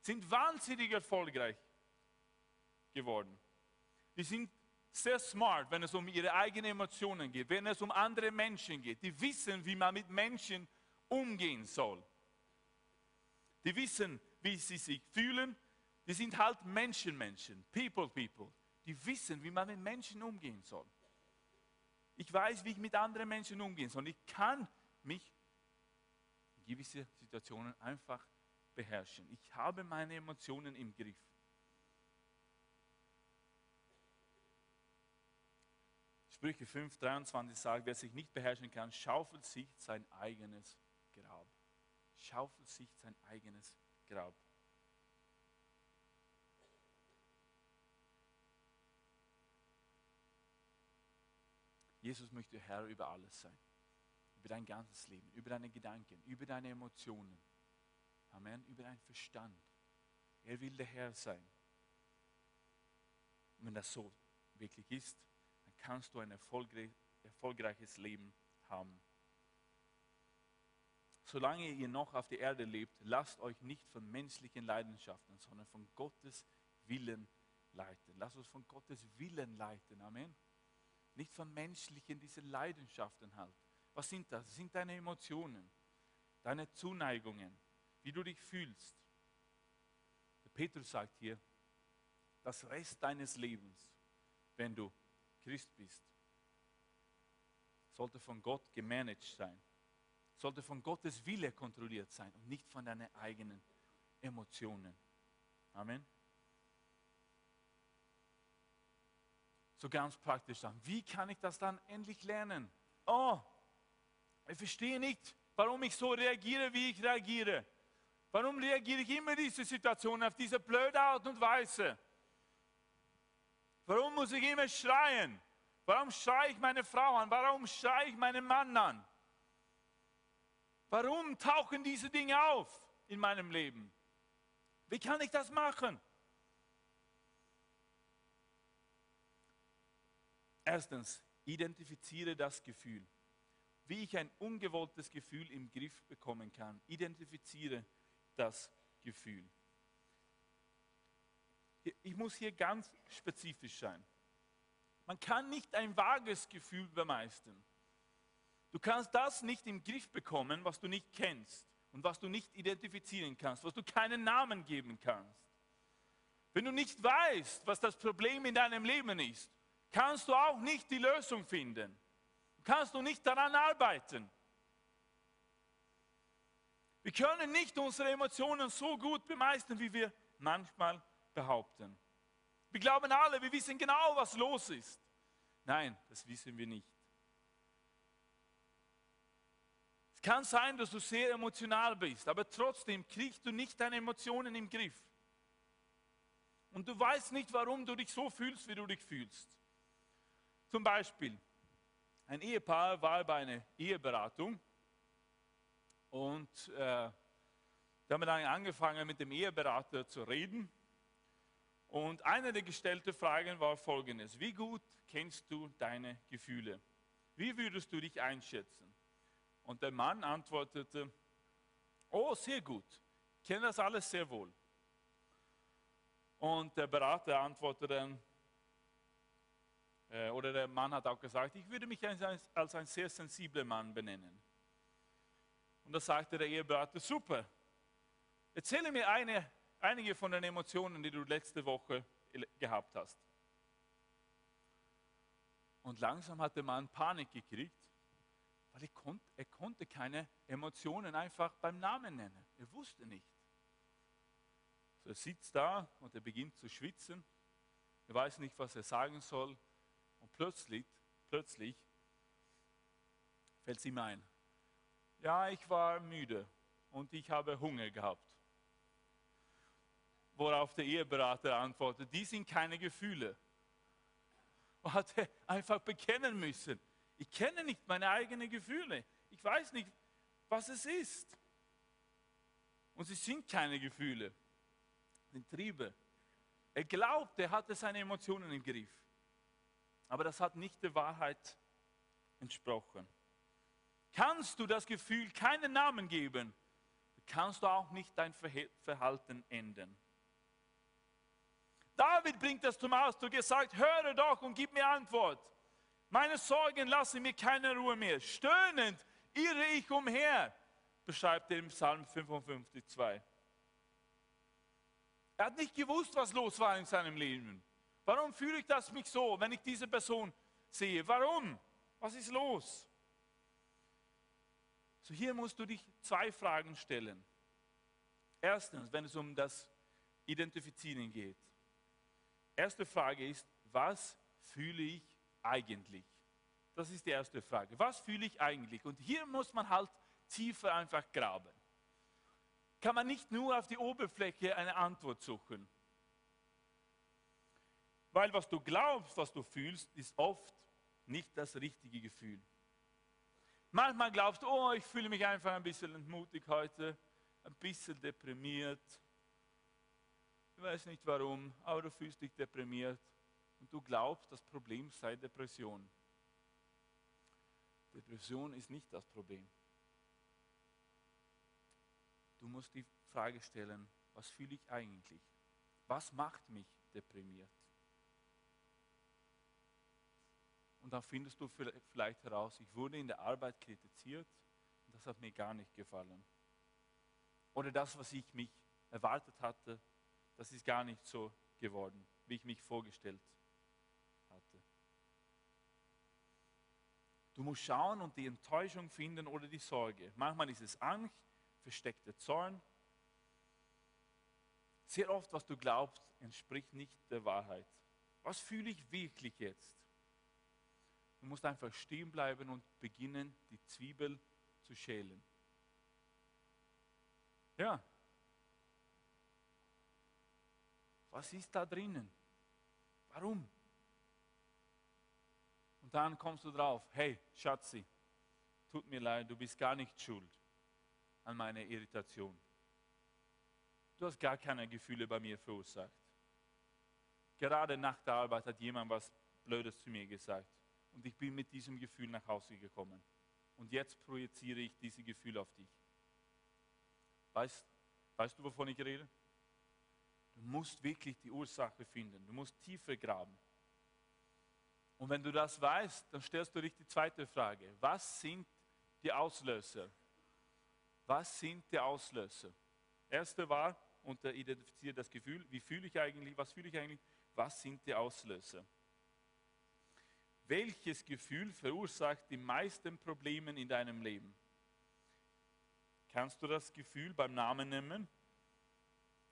sind wahnsinnig erfolgreich geworden. Die sind sehr smart, wenn es um ihre eigenen Emotionen geht, wenn es um andere Menschen geht. Die wissen, wie man mit Menschen umgehen soll. Die wissen, wie sie sich fühlen. Die sind halt Menschenmenschen, People, People. Die wissen, wie man mit Menschen umgehen soll. Ich weiß, wie ich mit anderen Menschen umgehe, sondern ich kann mich gewisse Situationen einfach beherrschen. Ich habe meine Emotionen im Griff. Sprüche 5, 23 sagt, wer sich nicht beherrschen kann, schaufelt sich sein eigenes Grab. Schaufelt sich sein eigenes Grab. Jesus möchte Herr über alles sein. Über dein ganzes Leben, über deine Gedanken, über deine Emotionen. Amen. Über deinen Verstand. Er will der Herr sein. Und wenn das so wirklich ist, dann kannst du ein erfolgreiches Leben haben. Solange ihr noch auf der Erde lebt, lasst euch nicht von menschlichen Leidenschaften, sondern von Gottes Willen leiten. Lasst uns von Gottes Willen leiten. Amen. Nicht von menschlichen, diese Leidenschaften halt. Was sind das? Das sind deine Emotionen, deine Zuneigungen, wie du dich fühlst. Der Petrus sagt hier, das Rest deines Lebens, wenn du Christ bist, sollte von Gott gemanagt sein, sollte von Gottes Wille kontrolliert sein und nicht von deinen eigenen Emotionen. Amen. So ganz praktisch dann. Wie kann ich das dann endlich lernen? Oh, ich verstehe nicht, warum ich so reagiere, wie ich reagiere. Warum reagiere ich immer in diese Situation auf diese blöde Art und Weise? Warum muss ich immer schreien? Warum schreie ich meine Frau an? Warum schreie ich meinen Mann an? Warum tauchen diese Dinge auf in meinem Leben? Wie kann ich das machen? Erstens, identifiziere das Gefühl. Wie ich ein ungewolltes Gefühl im Griff bekommen kann. Identifiziere das Gefühl. Ich muss hier ganz spezifisch sein. Man kann nicht ein vages Gefühl bemeistern. Du kannst das nicht im Griff bekommen, was du nicht kennst und was du nicht identifizieren kannst, was du keinen Namen geben kannst. Wenn du nicht weißt, was das Problem in deinem Leben ist, kannst du auch nicht die Lösung finden. Kannst du nicht daran arbeiten. Wir können nicht unsere Emotionen so gut bemeistern, wie wir manchmal behaupten. Wir glauben alle, wir wissen genau, was los ist. Nein, das wissen wir nicht. Es kann sein, dass du sehr emotional bist, aber trotzdem kriegst du nicht deine Emotionen im Griff. Und du weißt nicht, warum du dich so fühlst, wie du dich fühlst. Zum Beispiel, ein Ehepaar war bei einer Eheberatung und äh, da haben dann angefangen mit dem Eheberater zu reden. Und eine der gestellten Fragen war folgendes. Wie gut kennst du deine Gefühle? Wie würdest du dich einschätzen? Und der Mann antwortete, oh, sehr gut, ich kenne das alles sehr wohl. Und der Berater antwortete dann, oder der Mann hat auch gesagt, ich würde mich als, als ein sehr sensibler Mann benennen. Und da sagte der Eheberater, super, erzähle mir eine, einige von den Emotionen, die du letzte Woche gehabt hast. Und langsam hat der Mann Panik gekriegt, weil er, konnt, er konnte keine Emotionen einfach beim Namen nennen. Er wusste nicht. So er sitzt da und er beginnt zu schwitzen. Er weiß nicht, was er sagen soll. Und plötzlich, plötzlich fällt es ihm ein. Ja, ich war müde und ich habe Hunger gehabt. Worauf der Eheberater antwortet, die sind keine Gefühle. Und hat er einfach bekennen müssen. Ich kenne nicht meine eigenen Gefühle. Ich weiß nicht, was es ist. Und sie sind keine Gefühle, sind Triebe. Er glaubt, er hatte seine Emotionen im Griff. Aber das hat nicht der Wahrheit entsprochen. Kannst du das Gefühl keinen Namen geben, kannst du auch nicht dein Verhalten ändern. David bringt das zum Ausdruck. Er sagt, höre doch und gib mir Antwort. Meine Sorgen lassen mir keine Ruhe mehr. Stöhnend irre ich umher, beschreibt er im Psalm 55, 2. Er hat nicht gewusst, was los war in seinem Leben. Warum fühle ich das mich so, wenn ich diese Person sehe? Warum? Was ist los? So hier musst du dich zwei Fragen stellen. Erstens, wenn es um das Identifizieren geht. Erste Frage ist, was fühle ich eigentlich? Das ist die erste Frage. Was fühle ich eigentlich? Und hier muss man halt tiefer einfach graben. Kann man nicht nur auf die Oberfläche eine Antwort suchen. Weil was du glaubst, was du fühlst, ist oft nicht das richtige Gefühl. Manchmal glaubst du, oh, ich fühle mich einfach ein bisschen entmutigt heute, ein bisschen deprimiert. Ich weiß nicht warum, aber du fühlst dich deprimiert und du glaubst, das Problem sei Depression. Depression ist nicht das Problem. Du musst die Frage stellen, was fühle ich eigentlich? Was macht mich deprimiert? Und dann findest du vielleicht heraus, ich wurde in der Arbeit kritisiert und das hat mir gar nicht gefallen. Oder das, was ich mich erwartet hatte, das ist gar nicht so geworden, wie ich mich vorgestellt hatte. Du musst schauen und die Enttäuschung finden oder die Sorge. Manchmal ist es Angst, versteckter Zorn. Sehr oft, was du glaubst, entspricht nicht der Wahrheit. Was fühle ich wirklich jetzt? Du musst einfach stehen bleiben und beginnen, die Zwiebel zu schälen. Ja. Was ist da drinnen? Warum? Und dann kommst du drauf, hey, Schatzi, tut mir leid, du bist gar nicht schuld an meiner Irritation. Du hast gar keine Gefühle bei mir verursacht. Gerade nach der Arbeit hat jemand was Blödes zu mir gesagt. Und ich bin mit diesem Gefühl nach Hause gekommen. Und jetzt projiziere ich diese Gefühle auf dich. Weißt, weißt du, wovon ich rede? Du musst wirklich die Ursache finden. Du musst tiefer graben. Und wenn du das weißt, dann stellst du dich die zweite Frage. Was sind die Auslöser? Was sind die Auslöser? Erste war, unter identifiziert das Gefühl, wie fühle ich eigentlich, was fühle ich eigentlich, was sind die Auslöser? Welches Gefühl verursacht die meisten Probleme in deinem Leben? Kannst du das Gefühl beim Namen nennen?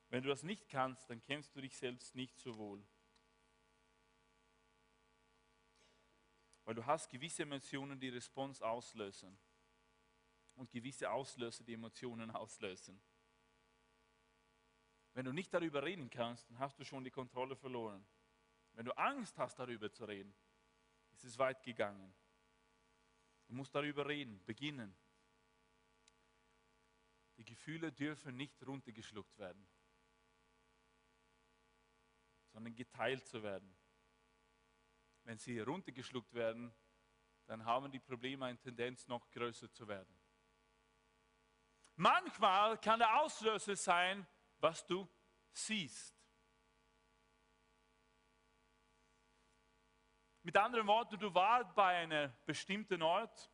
Wenn du das nicht kannst, dann kennst du dich selbst nicht so wohl. Weil du hast gewisse Emotionen, die Response auslösen. Und gewisse Auslöser, die Emotionen auslösen. Wenn du nicht darüber reden kannst, dann hast du schon die Kontrolle verloren. Wenn du Angst hast, darüber zu reden, ist es weit gegangen. Du musst darüber reden, beginnen. Die Gefühle dürfen nicht runtergeschluckt werden, sondern geteilt zu werden. Wenn sie runtergeschluckt werden, dann haben die Probleme eine Tendenz, noch größer zu werden. Manchmal kann der Auslöser sein, was du siehst. Mit anderen Worten, du warst bei einem bestimmten Ort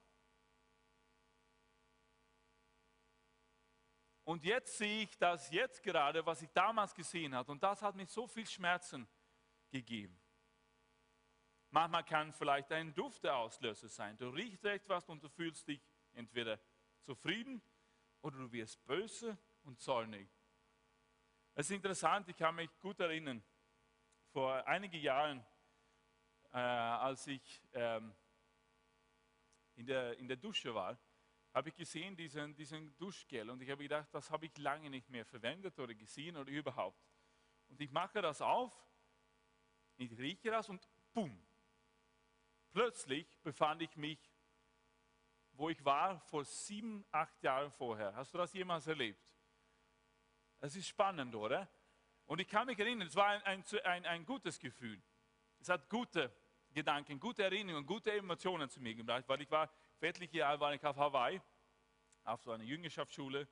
und jetzt sehe ich das jetzt gerade, was ich damals gesehen habe und das hat mir so viel Schmerzen gegeben. Manchmal kann vielleicht ein Duft der Auslöser sein. Du riechst etwas und du fühlst dich entweder zufrieden oder du wirst böse und zornig. Es ist interessant, ich kann mich gut erinnern, vor einigen Jahren äh, als ich ähm, in, der, in der Dusche war, habe ich gesehen, diesen, diesen Duschgel. Und ich habe gedacht, das habe ich lange nicht mehr verwendet oder gesehen oder überhaupt. Und ich mache das auf, ich rieche das und bumm. Plötzlich befand ich mich, wo ich war, vor sieben, acht Jahren vorher. Hast du das jemals erlebt? Es ist spannend, oder? Und ich kann mich erinnern, es war ein, ein, ein, ein gutes Gefühl. Es hat gute Gedanken, gute Erinnerungen, gute Emotionen zu mir gebracht, weil ich war, für etliche war ich auf Hawaii, auf so einer Jüngerschaftsschule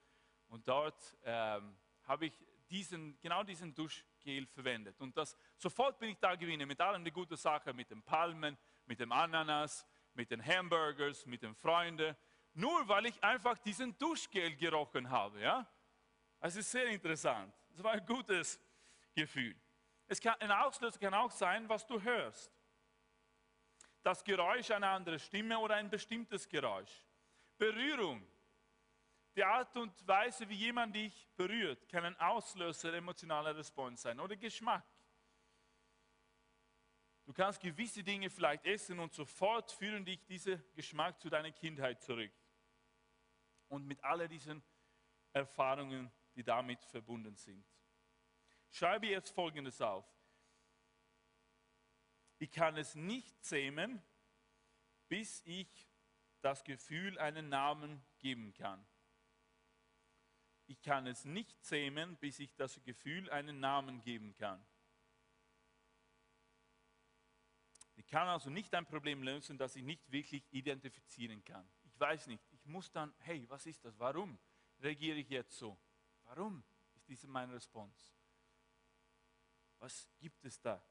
und dort ähm, habe ich diesen, genau diesen Duschgel verwendet. Und das, sofort bin ich da gewesen mit allen die guten Sachen, mit den Palmen, mit dem Ananas, mit den Hamburgers, mit den Freunden, nur weil ich einfach diesen Duschgel gerochen habe. Ja? Es ist sehr interessant. Es war ein gutes Gefühl. Es kann, ein Auslöser kann auch sein, was du hörst. das Geräusch einer anderen Stimme oder ein bestimmtes Geräusch. Berührung. Die Art und Weise, wie jemand dich berührt, kann ein Auslöser emotionaler Response sein. Oder Geschmack. Du kannst gewisse Dinge vielleicht essen und sofort führen dich dieser Geschmack zu deiner Kindheit zurück. Und mit all diesen Erfahrungen, die damit verbunden sind. Schreibe jetzt Folgendes auf. Ich kann es nicht zähmen, bis ich das Gefühl einen Namen geben kann. Ich kann es nicht zähmen, bis ich das Gefühl einen Namen geben kann. Ich kann also nicht ein Problem lösen, das ich nicht wirklich identifizieren kann. Ich weiß nicht. Ich muss dann, hey, was ist das? Warum reagiere ich jetzt so? Warum ist diese meine Response? Was gibt es da?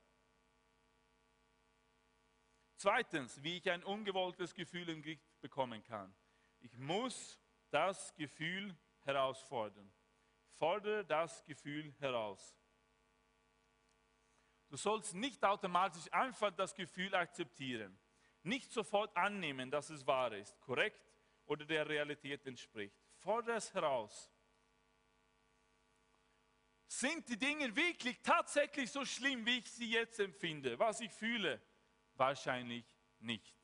Zweitens, wie ich ein ungewolltes Gefühl im Griff bekommen kann. Ich muss das Gefühl herausfordern. Fordere das Gefühl heraus. Du sollst nicht automatisch einfach das Gefühl akzeptieren. Nicht sofort annehmen, dass es wahr ist, korrekt oder der Realität entspricht. Fordere es heraus. Sind die Dinge wirklich tatsächlich so schlimm, wie ich sie jetzt empfinde, was ich fühle? Wahrscheinlich nicht.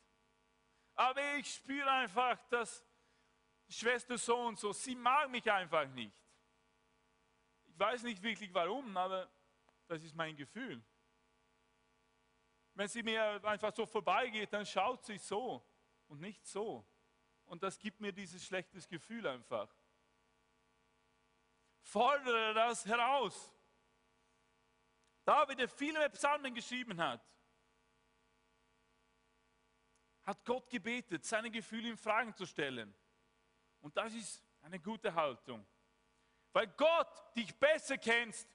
Aber ich spüre einfach, dass Schwester so und so, sie mag mich einfach nicht. Ich weiß nicht wirklich warum, aber das ist mein Gefühl. Wenn sie mir einfach so vorbeigeht, dann schaut sie so und nicht so. Und das gibt mir dieses schlechtes Gefühl einfach. Fordere das heraus. David, der viele Psalmen geschrieben hat, hat Gott gebetet, seine Gefühle in Fragen zu stellen. Und das ist eine gute Haltung. Weil Gott dich besser kennst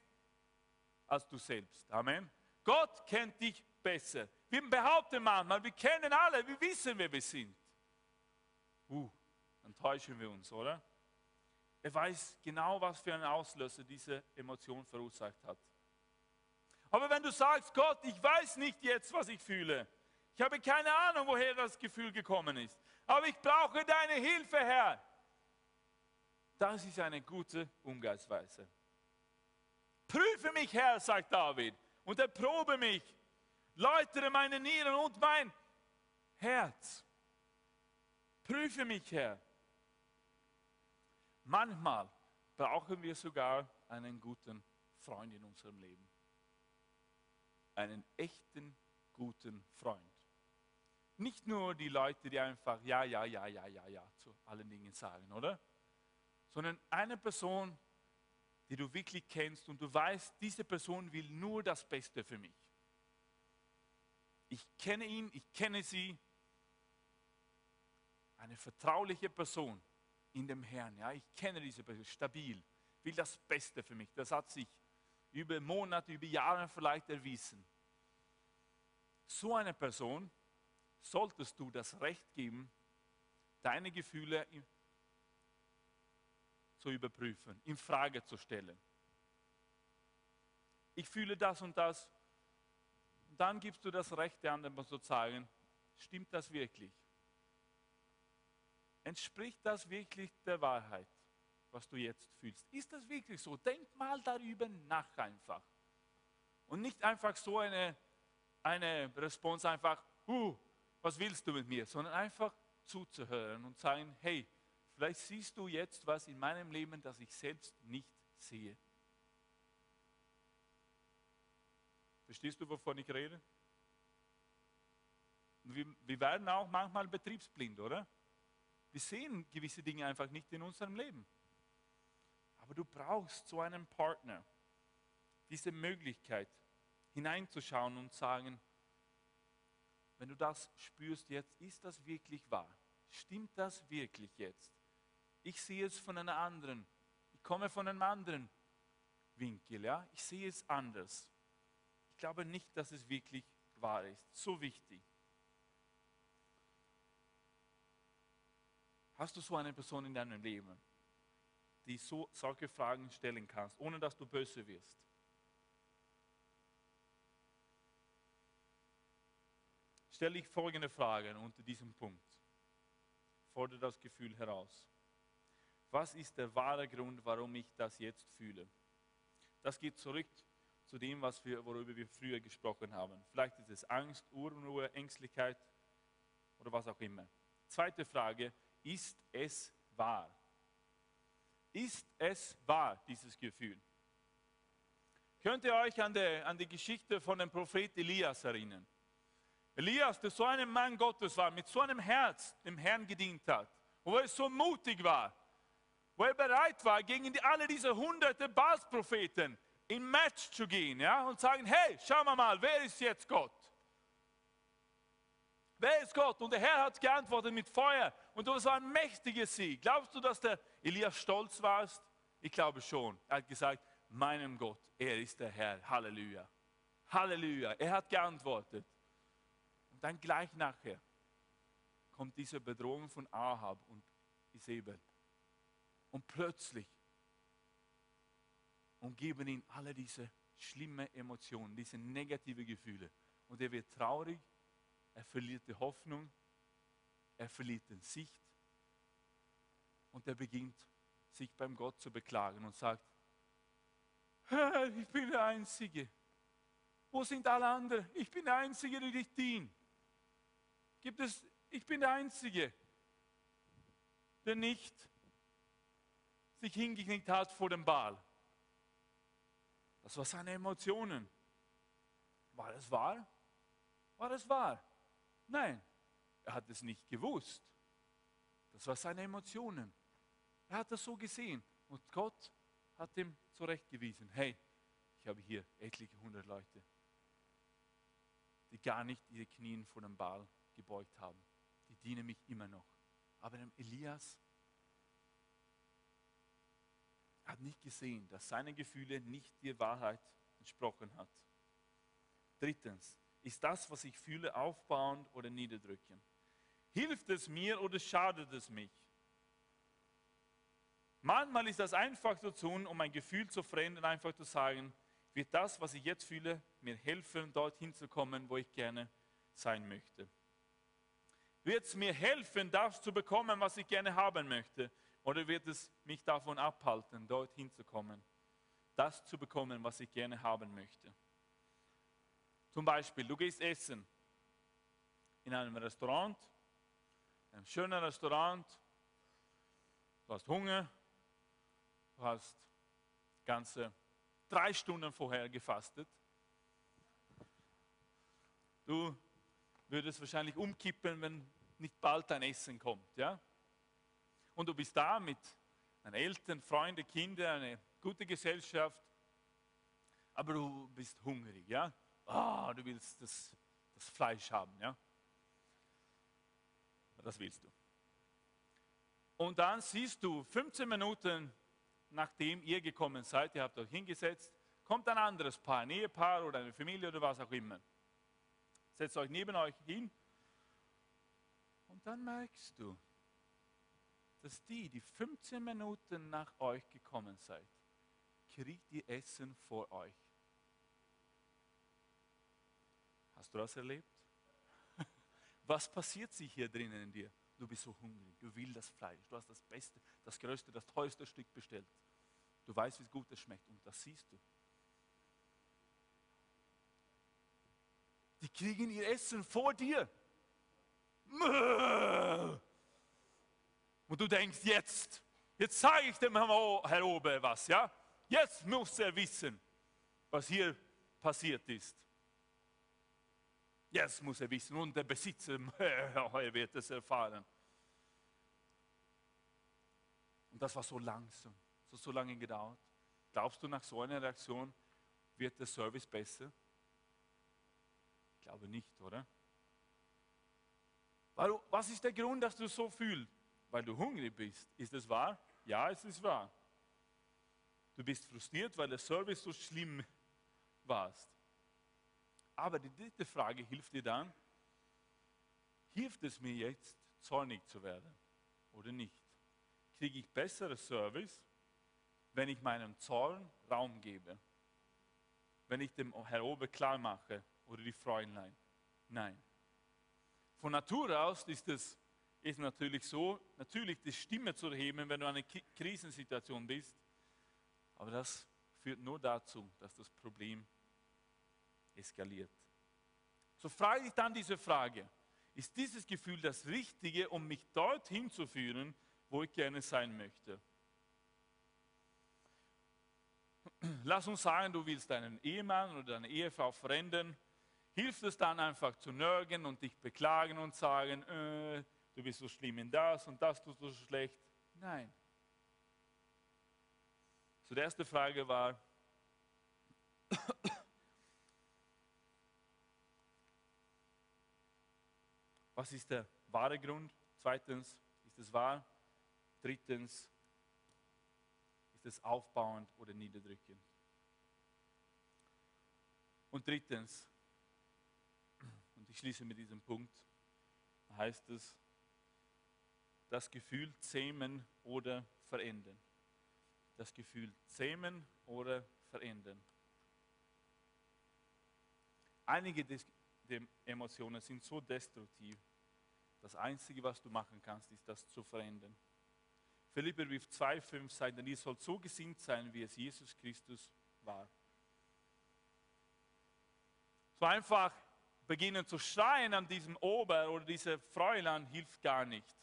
als du selbst. Amen. Gott kennt dich besser. Wir behaupten manchmal, wir kennen alle, wir wissen, wer wir sind. Uh, dann täuschen wir uns, oder? Er weiß genau, was für einen Auslöser diese Emotion verursacht hat. Aber wenn du sagst, Gott, ich weiß nicht jetzt, was ich fühle. Ich habe keine Ahnung, woher das Gefühl gekommen ist. Aber ich brauche deine Hilfe, Herr. Das ist eine gute Umgangsweise. Prüfe mich, Herr, sagt David, und erprobe mich. Läutere meine Nieren und mein Herz. Prüfe mich, Herr. Manchmal brauchen wir sogar einen guten Freund in unserem Leben. Einen echten, guten Freund. Nicht nur die Leute, die einfach ja, ja, ja, ja, ja, ja zu allen Dingen sagen, oder? Sondern eine Person, die du wirklich kennst und du weißt, diese Person will nur das Beste für mich. Ich kenne ihn, ich kenne sie. Eine vertrauliche Person in dem Herrn. Ja, ich kenne diese Person, stabil, will das Beste für mich. Das hat sich über Monate, über Jahre vielleicht erwiesen. So eine Person solltest du das Recht geben, deine Gefühle zu überprüfen, in Frage zu stellen. Ich fühle das und das. Dann gibst du das Recht der anderen zu sagen, stimmt das wirklich? Entspricht das wirklich der Wahrheit, was du jetzt fühlst? Ist das wirklich so? Denk mal darüber nach einfach. Und nicht einfach so eine, eine Response einfach, huh, was willst du mit mir? Sondern einfach zuzuhören und sagen, hey, vielleicht siehst du jetzt was in meinem Leben, das ich selbst nicht sehe. Verstehst du, wovon ich rede? Wir, wir werden auch manchmal betriebsblind, oder? Wir sehen gewisse Dinge einfach nicht in unserem Leben. Aber du brauchst so einen Partner, diese Möglichkeit hineinzuschauen und sagen, wenn du das spürst jetzt, ist das wirklich wahr? Stimmt das wirklich jetzt? Ich sehe es von einer anderen, ich komme von einem anderen Winkel, ja? Ich sehe es anders. Ich glaube nicht, dass es wirklich wahr ist. So wichtig. Hast du so eine Person in deinem Leben, die so solche Fragen stellen kannst, ohne dass du böse wirst? stelle ich folgende Fragen unter diesem Punkt. Fordere das Gefühl heraus. Was ist der wahre Grund, warum ich das jetzt fühle? Das geht zurück zu dem, was wir, worüber wir früher gesprochen haben. Vielleicht ist es Angst, Unruhe, Ängstlichkeit oder was auch immer. Zweite Frage, ist es wahr? Ist es wahr, dieses Gefühl? Könnt ihr euch an die, an die Geschichte von dem Prophet Elias erinnern? Elias, der so ein Mann Gottes war, mit so einem Herz dem Herrn gedient hat, wo er so mutig war, wo er bereit war, gegen die, alle diese hunderte Baals-Propheten in Match zu gehen ja, und sagen, hey, schauen wir mal, wer ist jetzt Gott? Wer ist Gott? Und der Herr hat geantwortet mit Feuer. Und das war ein mächtiger Sieg. Glaubst du, dass der Elias stolz war? Ich glaube schon. Er hat gesagt, meinem Gott, er ist der Herr. Halleluja. Halleluja. Er hat geantwortet. Und dann gleich nachher kommt diese Bedrohung von Ahab und Isabel. Und plötzlich umgeben ihn alle diese schlimmen Emotionen, diese negativen Gefühle. Und er wird traurig, er verliert die Hoffnung, er verliert den Sicht und er beginnt sich beim Gott zu beklagen und sagt, ich bin der Einzige. Wo sind alle anderen? Ich bin der Einzige, der dich dient. Gibt es, ich bin der Einzige, der nicht sich hingeknickt hat vor dem Baal. Das war seine Emotionen. War es wahr? War es wahr? Nein, er hat es nicht gewusst. Das war seine Emotionen. Er hat das so gesehen. Und Gott hat ihm zurechtgewiesen, hey, ich habe hier etliche hundert Leute, die gar nicht ihre Knien vor dem Baal gebeugt haben. Die dienen mich immer noch. Aber Elias hat nicht gesehen, dass seine Gefühle nicht der Wahrheit entsprochen hat. Drittens, ist das, was ich fühle, aufbauend oder niederdrückend? Hilft es mir oder schadet es mich? Manchmal ist das einfach zu tun, um ein Gefühl zu verändern, einfach zu sagen, wird das, was ich jetzt fühle, mir helfen, dorthin zu kommen, wo ich gerne sein möchte. Wird es mir helfen, das zu bekommen, was ich gerne haben möchte? Oder wird es mich davon abhalten, dorthin zu kommen, das zu bekommen, was ich gerne haben möchte? Zum Beispiel, du gehst essen in einem Restaurant, einem schönen Restaurant, du hast Hunger, du hast ganze drei Stunden vorher gefastet. Du würdest wahrscheinlich umkippen, wenn nicht bald dein Essen kommt. Ja? und du bist da mit deinen Eltern, Freunden, Kindern, eine gute Gesellschaft, aber du bist hungrig, ja? Ah, du willst das, das Fleisch haben, ja? Das willst du. Und dann siehst du 15 Minuten nachdem ihr gekommen seid, ihr habt euch hingesetzt, kommt ein anderes Paar, ein Ehepaar oder eine Familie oder was auch immer. Setzt euch neben euch hin und dann merkst du, dass die, die 15 Minuten nach euch gekommen seid, kriegt ihr Essen vor euch. Hast du das erlebt? Was passiert sich hier drinnen in dir? Du bist so hungrig, du willst das Fleisch, du hast das beste, das größte, das teuerste Stück bestellt. Du weißt, wie gut es schmeckt und das siehst du. Die kriegen ihr Essen vor dir. Und du denkst, jetzt, jetzt zeige ich dem Herr Ober was, ja? Jetzt muss er wissen, was hier passiert ist. Jetzt muss er wissen und der Besitzer, er wird es erfahren. Und das war so langsam, so, so lange gedauert. Glaubst du, nach so einer Reaktion wird der Service besser? Ich glaube nicht, oder? Was ist der Grund, dass du so fühlst? weil du hungrig bist. Ist es wahr? Ja, es ist wahr. Du bist frustriert, weil der Service so schlimm war. Aber die dritte Frage hilft dir dann, hilft es mir jetzt, zornig zu werden oder nicht? Kriege ich bessere Service, wenn ich meinem Zorn Raum gebe? Wenn ich dem Herr Ober klar mache oder die Fräulein? Nein. Von Natur aus ist es ist natürlich so, natürlich die Stimme zu erheben, wenn du in einer Krisensituation bist. Aber das führt nur dazu, dass das Problem eskaliert. So frage ich dann diese Frage, ist dieses Gefühl das Richtige, um mich dorthin zu führen, wo ich gerne sein möchte? Lass uns sagen, du willst deinen Ehemann oder deine Ehefrau verändern. Hilft es dann einfach zu nörgeln und dich beklagen und sagen, äh, du bist so schlimm in das und das tust du so schlecht? Nein. So, die erste Frage war, was ist der wahre Grund? Zweitens, ist es wahr? Drittens, ist es aufbauend oder niederdrückend? Und drittens, und ich schließe mit diesem Punkt, heißt es, das Gefühl zähmen oder verändern. Das Gefühl zähmen oder verändern. Einige der Emotionen sind so destruktiv, das Einzige, was du machen kannst, ist das zu verändern. Philipperbrief 2,5 sagt, denn ihr sollt so gesinnt sein, wie es Jesus Christus war. So einfach beginnen zu schreien an diesem Ober oder dieser Fräulein hilft gar nicht.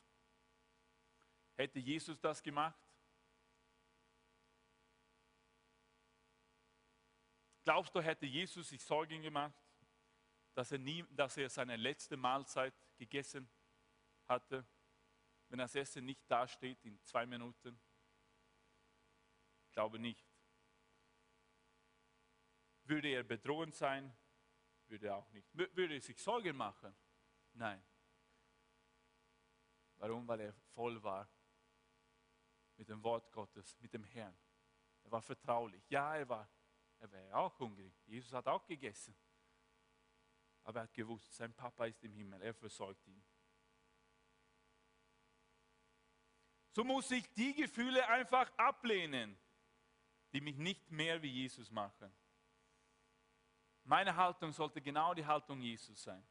Hätte Jesus das gemacht? Glaubst du, hätte Jesus sich Sorgen gemacht, dass er, nie, dass er seine letzte Mahlzeit gegessen hatte, wenn das Essen nicht dasteht in zwei Minuten? Ich glaube nicht. Würde er bedrohend sein? Würde er auch nicht. Würde er sich Sorgen machen? Nein. Warum? Weil er voll war mit dem Wort Gottes, mit dem Herrn. Er war vertraulich. Ja, er war, er war auch hungrig. Jesus hat auch gegessen. Aber er hat gewusst, sein Papa ist im Himmel, er versorgt ihn. So muss ich die Gefühle einfach ablehnen, die mich nicht mehr wie Jesus machen. Meine Haltung sollte genau die Haltung Jesus sein.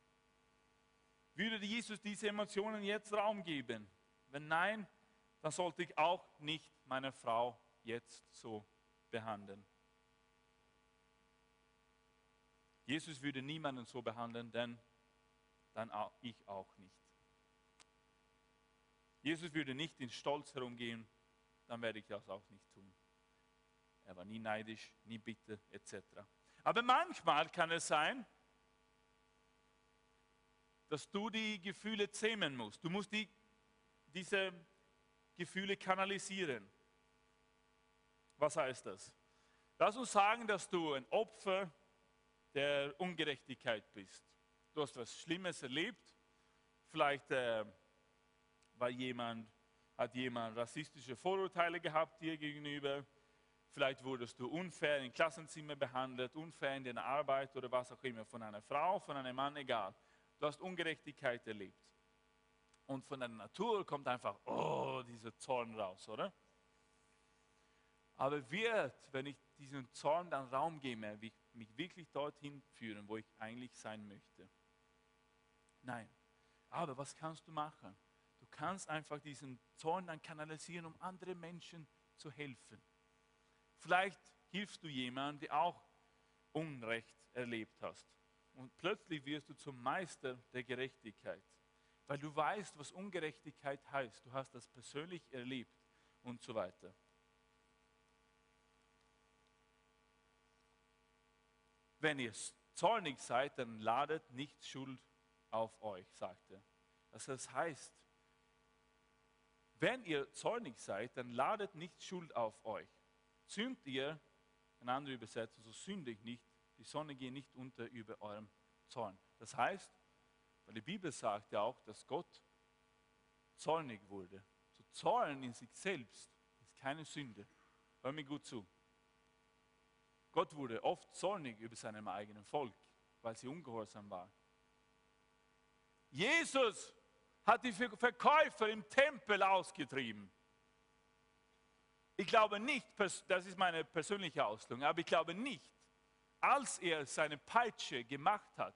Würde Jesus diese Emotionen jetzt Raum geben? Wenn nein, dann sollte ich auch nicht meine Frau jetzt so behandeln. Jesus würde niemanden so behandeln, denn dann auch ich auch nicht. Jesus würde nicht in Stolz herumgehen, dann werde ich das auch nicht tun. Er war nie neidisch, nie bitter etc. Aber manchmal kann es sein, dass du die Gefühle zähmen musst. Du musst die, diese Gefühle kanalisieren. Was heißt das? Lass uns sagen, dass du ein Opfer der Ungerechtigkeit bist. Du hast was Schlimmes erlebt. Vielleicht äh, war jemand, hat jemand rassistische Vorurteile gehabt dir gegenüber. Vielleicht wurdest du unfair im Klassenzimmer behandelt, unfair in deiner Arbeit oder was auch immer, von einer Frau, von einem Mann, egal. Du hast Ungerechtigkeit erlebt. Und von der Natur kommt einfach, oh, dieser Zorn raus, oder? Aber wird, wenn ich diesen Zorn dann Raum gebe, mich wirklich dorthin führen, wo ich eigentlich sein möchte? Nein. Aber was kannst du machen? Kannst einfach diesen Zorn dann kanalisieren, um anderen Menschen zu helfen. Vielleicht hilfst du jemandem, der auch Unrecht erlebt hast. Und plötzlich wirst du zum Meister der Gerechtigkeit weil du weißt, was Ungerechtigkeit heißt. Du hast das persönlich erlebt und so weiter. Wenn ihr zornig seid, dann ladet nicht Schuld auf euch, sagt er. Das heißt, wenn ihr zornig seid, dann ladet nicht Schuld auf euch. Sünd ihr, eine andere Übersetzung, so sündigt nicht, die Sonne geht nicht unter über eurem Zorn. Das heißt, weil die Bibel sagt ja auch, dass Gott zornig wurde. Zu zorn in sich selbst ist keine Sünde. Hör mir gut zu. Gott wurde oft zornig über seinem eigenen Volk, weil sie ungehorsam war. Jesus hat die Verkäufer im Tempel ausgetrieben. Ich glaube nicht, das ist meine persönliche Auslegung, aber ich glaube nicht, als er seine Peitsche gemacht hat,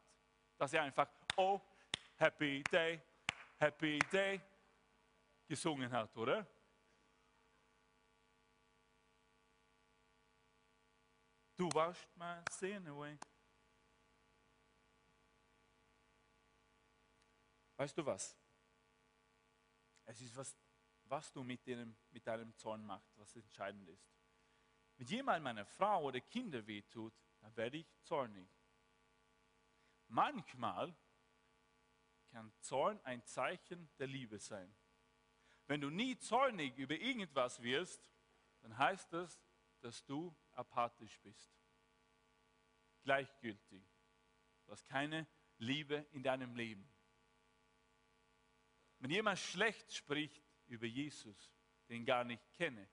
dass er einfach, oh, Happy Day, Happy Day gesungen hat, oder? Du washed my sin away. Weißt du was? Es ist was, was du mit, deinem, mit deinem Zorn machst, was entscheidend ist. Wenn jemand meiner Frau oder Kinder wehtut, dann werde ich zornig. Manchmal kann Zorn ein Zeichen der Liebe sein. Wenn du nie zornig über irgendwas wirst, dann heißt das, dass du apathisch bist. Gleichgültig. Du hast keine Liebe in deinem Leben. Wenn jemand schlecht spricht über Jesus, den gar nicht kenne,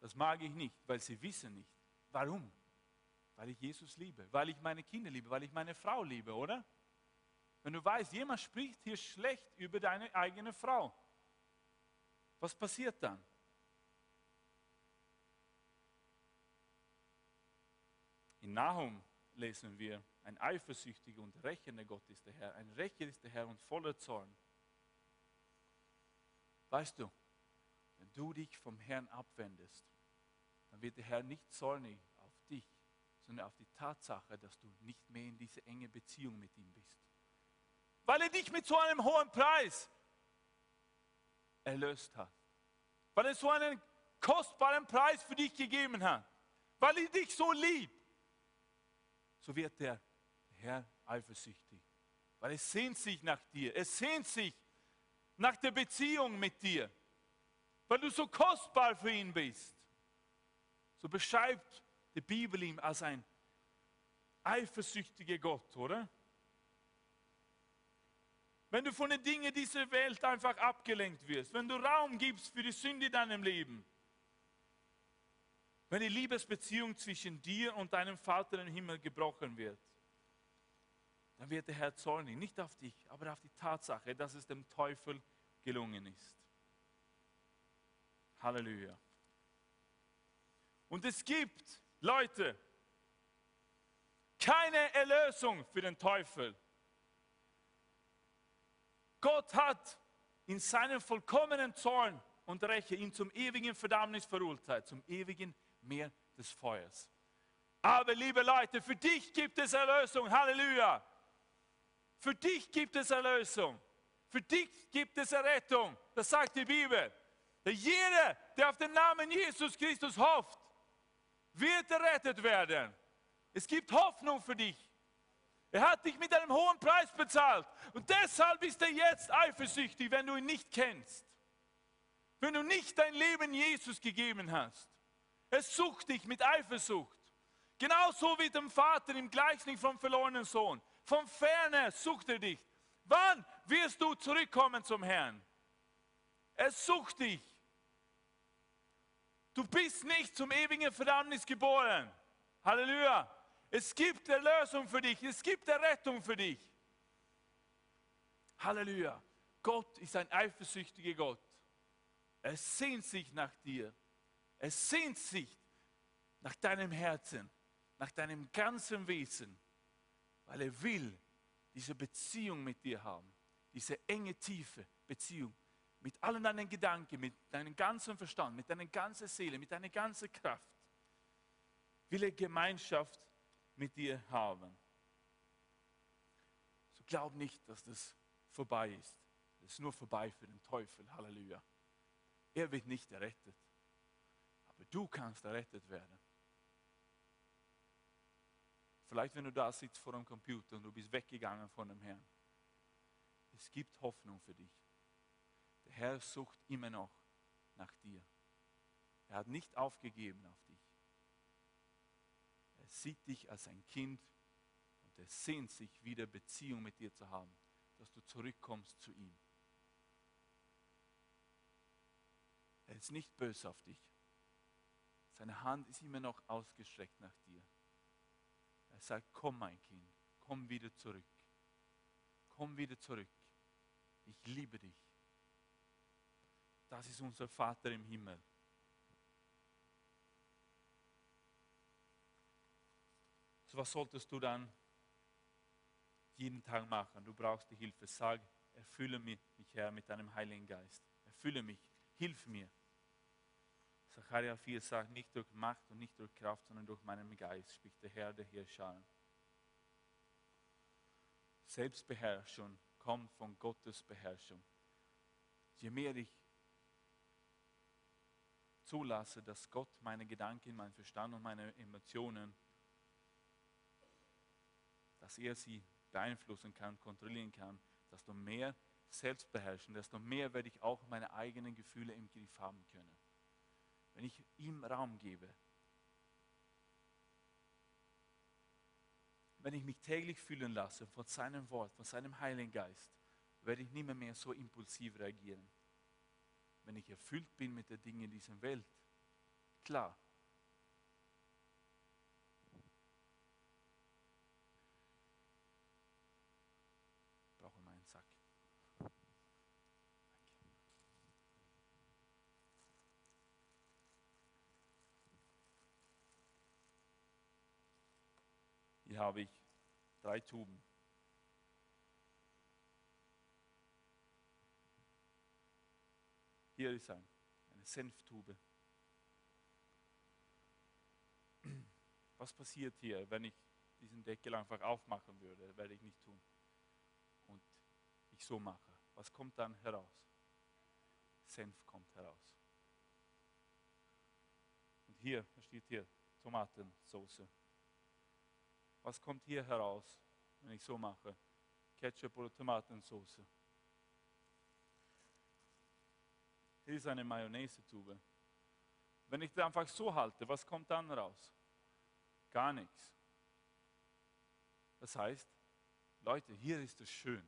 das mag ich nicht, weil sie wissen nicht. Warum? Weil ich Jesus liebe, weil ich meine Kinder liebe, weil ich meine Frau liebe, oder? Wenn du weißt, jemand spricht hier schlecht über deine eigene Frau, was passiert dann? In Nahum lesen wir, ein eifersüchtiger und rächender Gott ist der Herr, ein Rächer ist der Herr und voller Zorn. Weißt du, wenn du dich vom Herrn abwendest, dann wird der Herr nicht zornig auf dich, sondern auf die Tatsache, dass du nicht mehr in diese enge Beziehung mit ihm bist. Weil er dich mit so einem hohen Preis erlöst hat. Weil er so einen kostbaren Preis für dich gegeben hat. Weil er dich so liebt. So wird der Herr eifersüchtig. Weil er sehnt sich nach dir. Er sehnt sich nach der Beziehung mit dir. Weil du so kostbar für ihn bist. So beschreibt die Bibel ihn als ein eifersüchtiger Gott, oder? Wenn du von den Dingen dieser Welt einfach abgelenkt wirst, wenn du Raum gibst für die Sünde in deinem Leben, wenn die Liebesbeziehung zwischen dir und deinem Vater im Himmel gebrochen wird, dann wird der Herr zornig, nicht auf dich, aber auf die Tatsache, dass es dem Teufel gelungen ist. Halleluja. Und es gibt, Leute, keine Erlösung für den Teufel. Gott hat in seinem vollkommenen Zorn und Räche ihn zum ewigen Verdammnis verurteilt, zum ewigen Meer des Feuers. Aber liebe Leute, für dich gibt es Erlösung. Halleluja. Für dich gibt es Erlösung. Für dich gibt es Errettung. Das sagt die Bibel. Jeder, der auf den Namen Jesus Christus hofft, wird errettet werden. Es gibt Hoffnung für dich. Er hat dich mit einem hohen Preis bezahlt. Und deshalb ist er jetzt eifersüchtig, wenn du ihn nicht kennst. Wenn du nicht dein Leben Jesus gegeben hast. Er sucht dich mit Eifersucht. Genauso wie dem Vater im Gleichnis vom verlorenen Sohn. Von ferne sucht er dich. Wann wirst du zurückkommen zum Herrn? Er sucht dich. Du bist nicht zum ewigen Verdammnis geboren. Halleluja. Es gibt Erlösung für dich. Es gibt Errettung für dich. Halleluja. Gott ist ein eifersüchtiger Gott. Er sehnt sich nach dir. Er sehnt sich nach deinem Herzen, nach deinem ganzen Wesen, weil er will diese Beziehung mit dir haben. Diese enge, tiefe Beziehung mit allen deinen Gedanken, mit deinem ganzen Verstand, mit deiner ganzen Seele, mit deiner ganzen Kraft. Will er Gemeinschaft mit dir haben. So glaub nicht, dass das vorbei ist. Das ist nur vorbei für den Teufel. Halleluja. Er wird nicht errettet. Aber du kannst errettet werden. Vielleicht, wenn du da sitzt vor dem Computer und du bist weggegangen von dem Herrn. Es gibt Hoffnung für dich. Der Herr sucht immer noch nach dir. Er hat nicht aufgegeben auf dich. Er sieht dich als ein Kind und er sehnt sich wieder Beziehung mit dir zu haben, dass du zurückkommst zu ihm. Er ist nicht böse auf dich. Seine Hand ist immer noch ausgestreckt nach dir. Sagt, komm mein Kind, komm wieder zurück. Komm wieder zurück. Ich liebe dich. Das ist unser Vater im Himmel. was solltest du dann jeden Tag machen. Du brauchst die Hilfe. Sag, erfülle mich, Herr, mit deinem Heiligen Geist. Erfülle mich, hilf mir. Sacharja 4 sagt, nicht durch Macht und nicht durch Kraft, sondern durch meinen Geist, spricht der Herr der Herrscher. Selbstbeherrschung kommt von Gottes Beherrschung. Je mehr ich zulasse, dass Gott meine Gedanken, meinen Verstand und meine Emotionen, dass er sie beeinflussen kann, kontrollieren kann, desto mehr Selbstbeherrschung, desto mehr werde ich auch meine eigenen Gefühle im Griff haben können. Wenn ich ihm Raum gebe, wenn ich mich täglich fühlen lasse von seinem Wort, von seinem Heiligen Geist, werde ich nicht mehr, so impulsiv reagieren. Wenn ich erfüllt bin mit den Dingen dieser Welt, klar, Hier habe ich drei Tuben. Hier ist ein, eine Senftube. Was passiert hier, wenn ich diesen Deckel einfach aufmachen würde? Werde ich nicht tun. Und ich so mache. Was kommt dann heraus? Senf kommt heraus. Und hier, steht hier? Tomatensauce. Was kommt hier heraus, wenn ich so mache? Ketchup oder Tomatensauce. Hier ist eine Mayonnaise-Tube. Wenn ich das einfach so halte, was kommt dann raus? Gar nichts. Das heißt, Leute, hier ist es schön.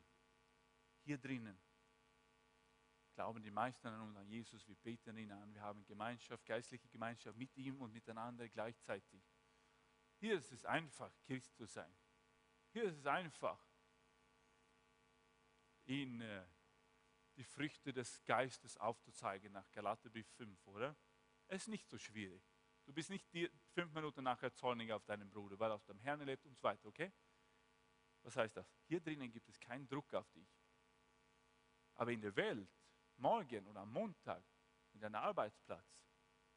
Hier drinnen glauben die meisten an uns, an Jesus, wir beten ihn an, wir haben Gemeinschaft, geistliche Gemeinschaft mit ihm und miteinander gleichzeitig. Hier ist es einfach, Christ zu sein. Hier ist es einfach, ihn äh, die Früchte des Geistes aufzuzeigen nach Galaterbrief 5, oder? Es ist nicht so schwierig. Du bist nicht die, fünf Minuten nachher zornig auf deinen Bruder, weil er aus dem Herrn lebt und so weiter, okay? Was heißt das? Hier drinnen gibt es keinen Druck auf dich. Aber in der Welt, morgen oder am Montag, in deinem Arbeitsplatz,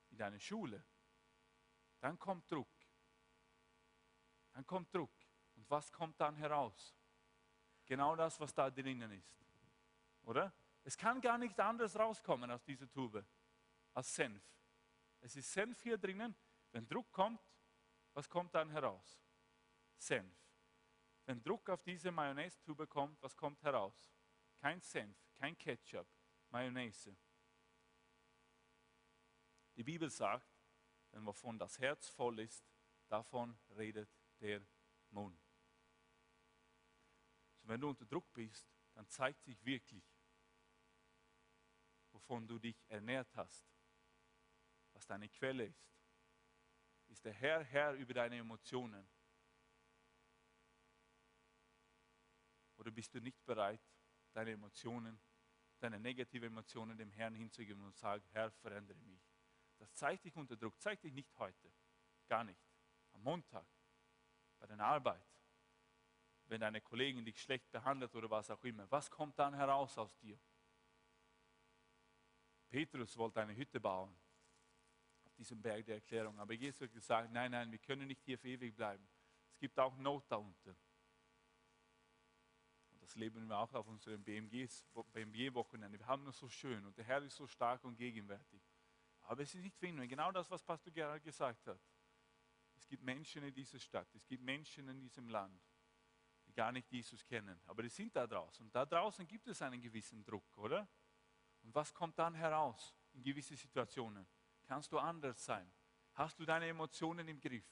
in deiner Schule, dann kommt Druck dann kommt Druck. Und was kommt dann heraus? Genau das, was da drinnen ist. Oder? Es kann gar nichts anderes rauskommen aus dieser Tube als Senf. Es ist Senf hier drinnen. Wenn Druck kommt, was kommt dann heraus? Senf. Wenn Druck auf diese Mayonnaise-Tube kommt, was kommt heraus? Kein Senf, kein Ketchup, Mayonnaise. Die Bibel sagt, wenn wovon das Herz voll ist, davon redet der Mund. So, wenn du unter Druck bist, dann zeigt sich wirklich, wovon du dich ernährt hast, was deine Quelle ist. Ist der Herr Herr über deine Emotionen? Oder bist du nicht bereit, deine Emotionen, deine negativen Emotionen dem Herrn hinzugeben und sagen, Herr, verändere mich. Das zeigt dich unter Druck, zeigt dich nicht heute, gar nicht. Am Montag, bei deiner Arbeit, wenn deine Kollegin dich schlecht behandelt oder was auch immer, was kommt dann heraus aus dir? Petrus wollte eine Hütte bauen auf diesem Berg der Erklärung, aber Jesus hat gesagt, nein, nein, wir können nicht hier für ewig bleiben. Es gibt auch Not da unten. Und das leben wir auch auf unseren BMG-Wochenende. Wir haben es so schön und der Herr ist so stark und gegenwärtig. Aber es ist nicht für ihn. Genau das, was Pastor Gerhard gesagt hat. Es gibt Menschen in dieser Stadt, es gibt Menschen in diesem Land, die gar nicht Jesus kennen, aber die sind da draußen. Und da draußen gibt es einen gewissen Druck, oder? Und was kommt dann heraus in gewisse Situationen? Kannst du anders sein? Hast du deine Emotionen im Griff?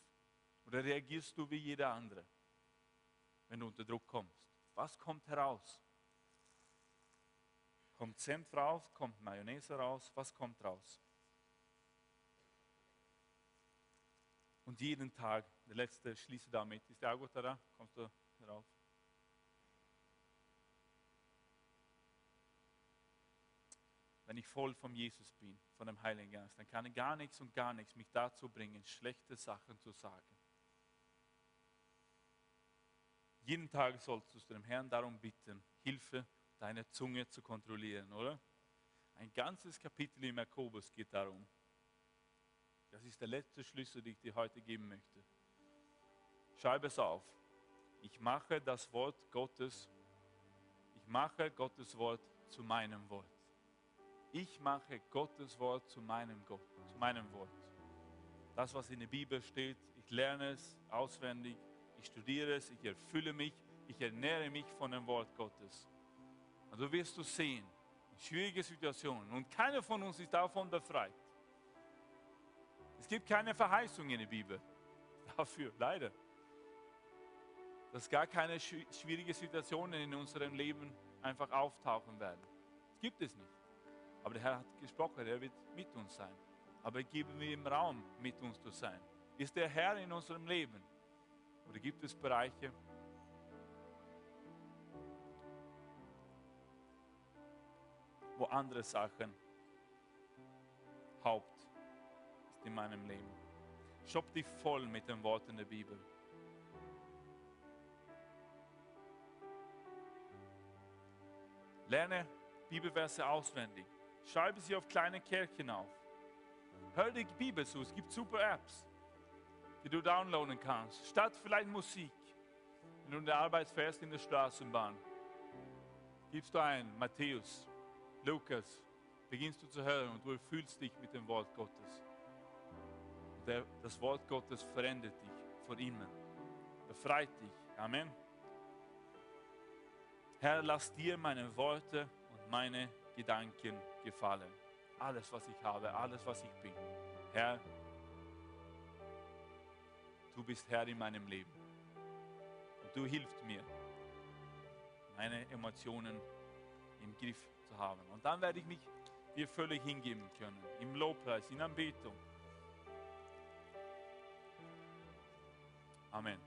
Oder reagierst du wie jeder andere, wenn du unter Druck kommst? Was kommt heraus? Kommt Senf raus? Kommt Mayonnaise raus? Was kommt raus? Und jeden Tag, der letzte schließe damit. Ist der Agota da? Kommst du herauf? Wenn ich voll von Jesus bin, von dem Heiligen Geist, dann kann gar nichts und gar nichts mich dazu bringen, schlechte Sachen zu sagen. Jeden Tag sollst du dem Herrn darum bitten, Hilfe, deine Zunge zu kontrollieren, oder? Ein ganzes Kapitel im Jakobus geht darum. Das ist der letzte Schlüssel, den ich dir heute geben möchte. Schreibe es auf. Ich mache das Wort Gottes, ich mache Gottes Wort zu meinem Wort. Ich mache Gottes Wort zu meinem Gott, zu meinem Wort. Das, was in der Bibel steht, ich lerne es auswendig, ich studiere es, ich erfülle mich, ich ernähre mich von dem Wort Gottes. Und du wirst du sehen, schwierige Situationen, und keiner von uns ist davon befreit. Es gibt keine Verheißung in der Bibel dafür, leider. Dass gar keine schwierige Situationen in unserem Leben einfach auftauchen werden. Das gibt es nicht. Aber der Herr hat gesprochen, er wird mit uns sein. Aber geben wir ihm Raum, mit uns zu sein. Ist der Herr in unserem Leben? Oder gibt es Bereiche, wo andere Sachen Haupt in meinem Leben? Schopp dich voll mit den Worten der Bibel. Lerne Bibelverse auswendig. Schreibe sie auf kleine Kärtchen auf. Hör die Bibel zu. Es gibt super Apps, die du downloaden kannst. Statt vielleicht Musik. Wenn du in der Arbeit fährst in der Straßenbahn, gibst du ein Matthäus, Lukas, beginnst du zu hören und du fühlst dich mit dem Wort Gottes. Der, das Wort Gottes verändert dich vor immer, befreit dich. Amen. Herr, lass dir meine Worte und meine Gedanken gefallen. Alles, was ich habe, alles, was ich bin. Herr, du bist Herr in meinem Leben. Und du hilfst mir, meine Emotionen im Griff zu haben. Und dann werde ich mich dir völlig hingeben können. Im Lobpreis, in Anbetung. Amen.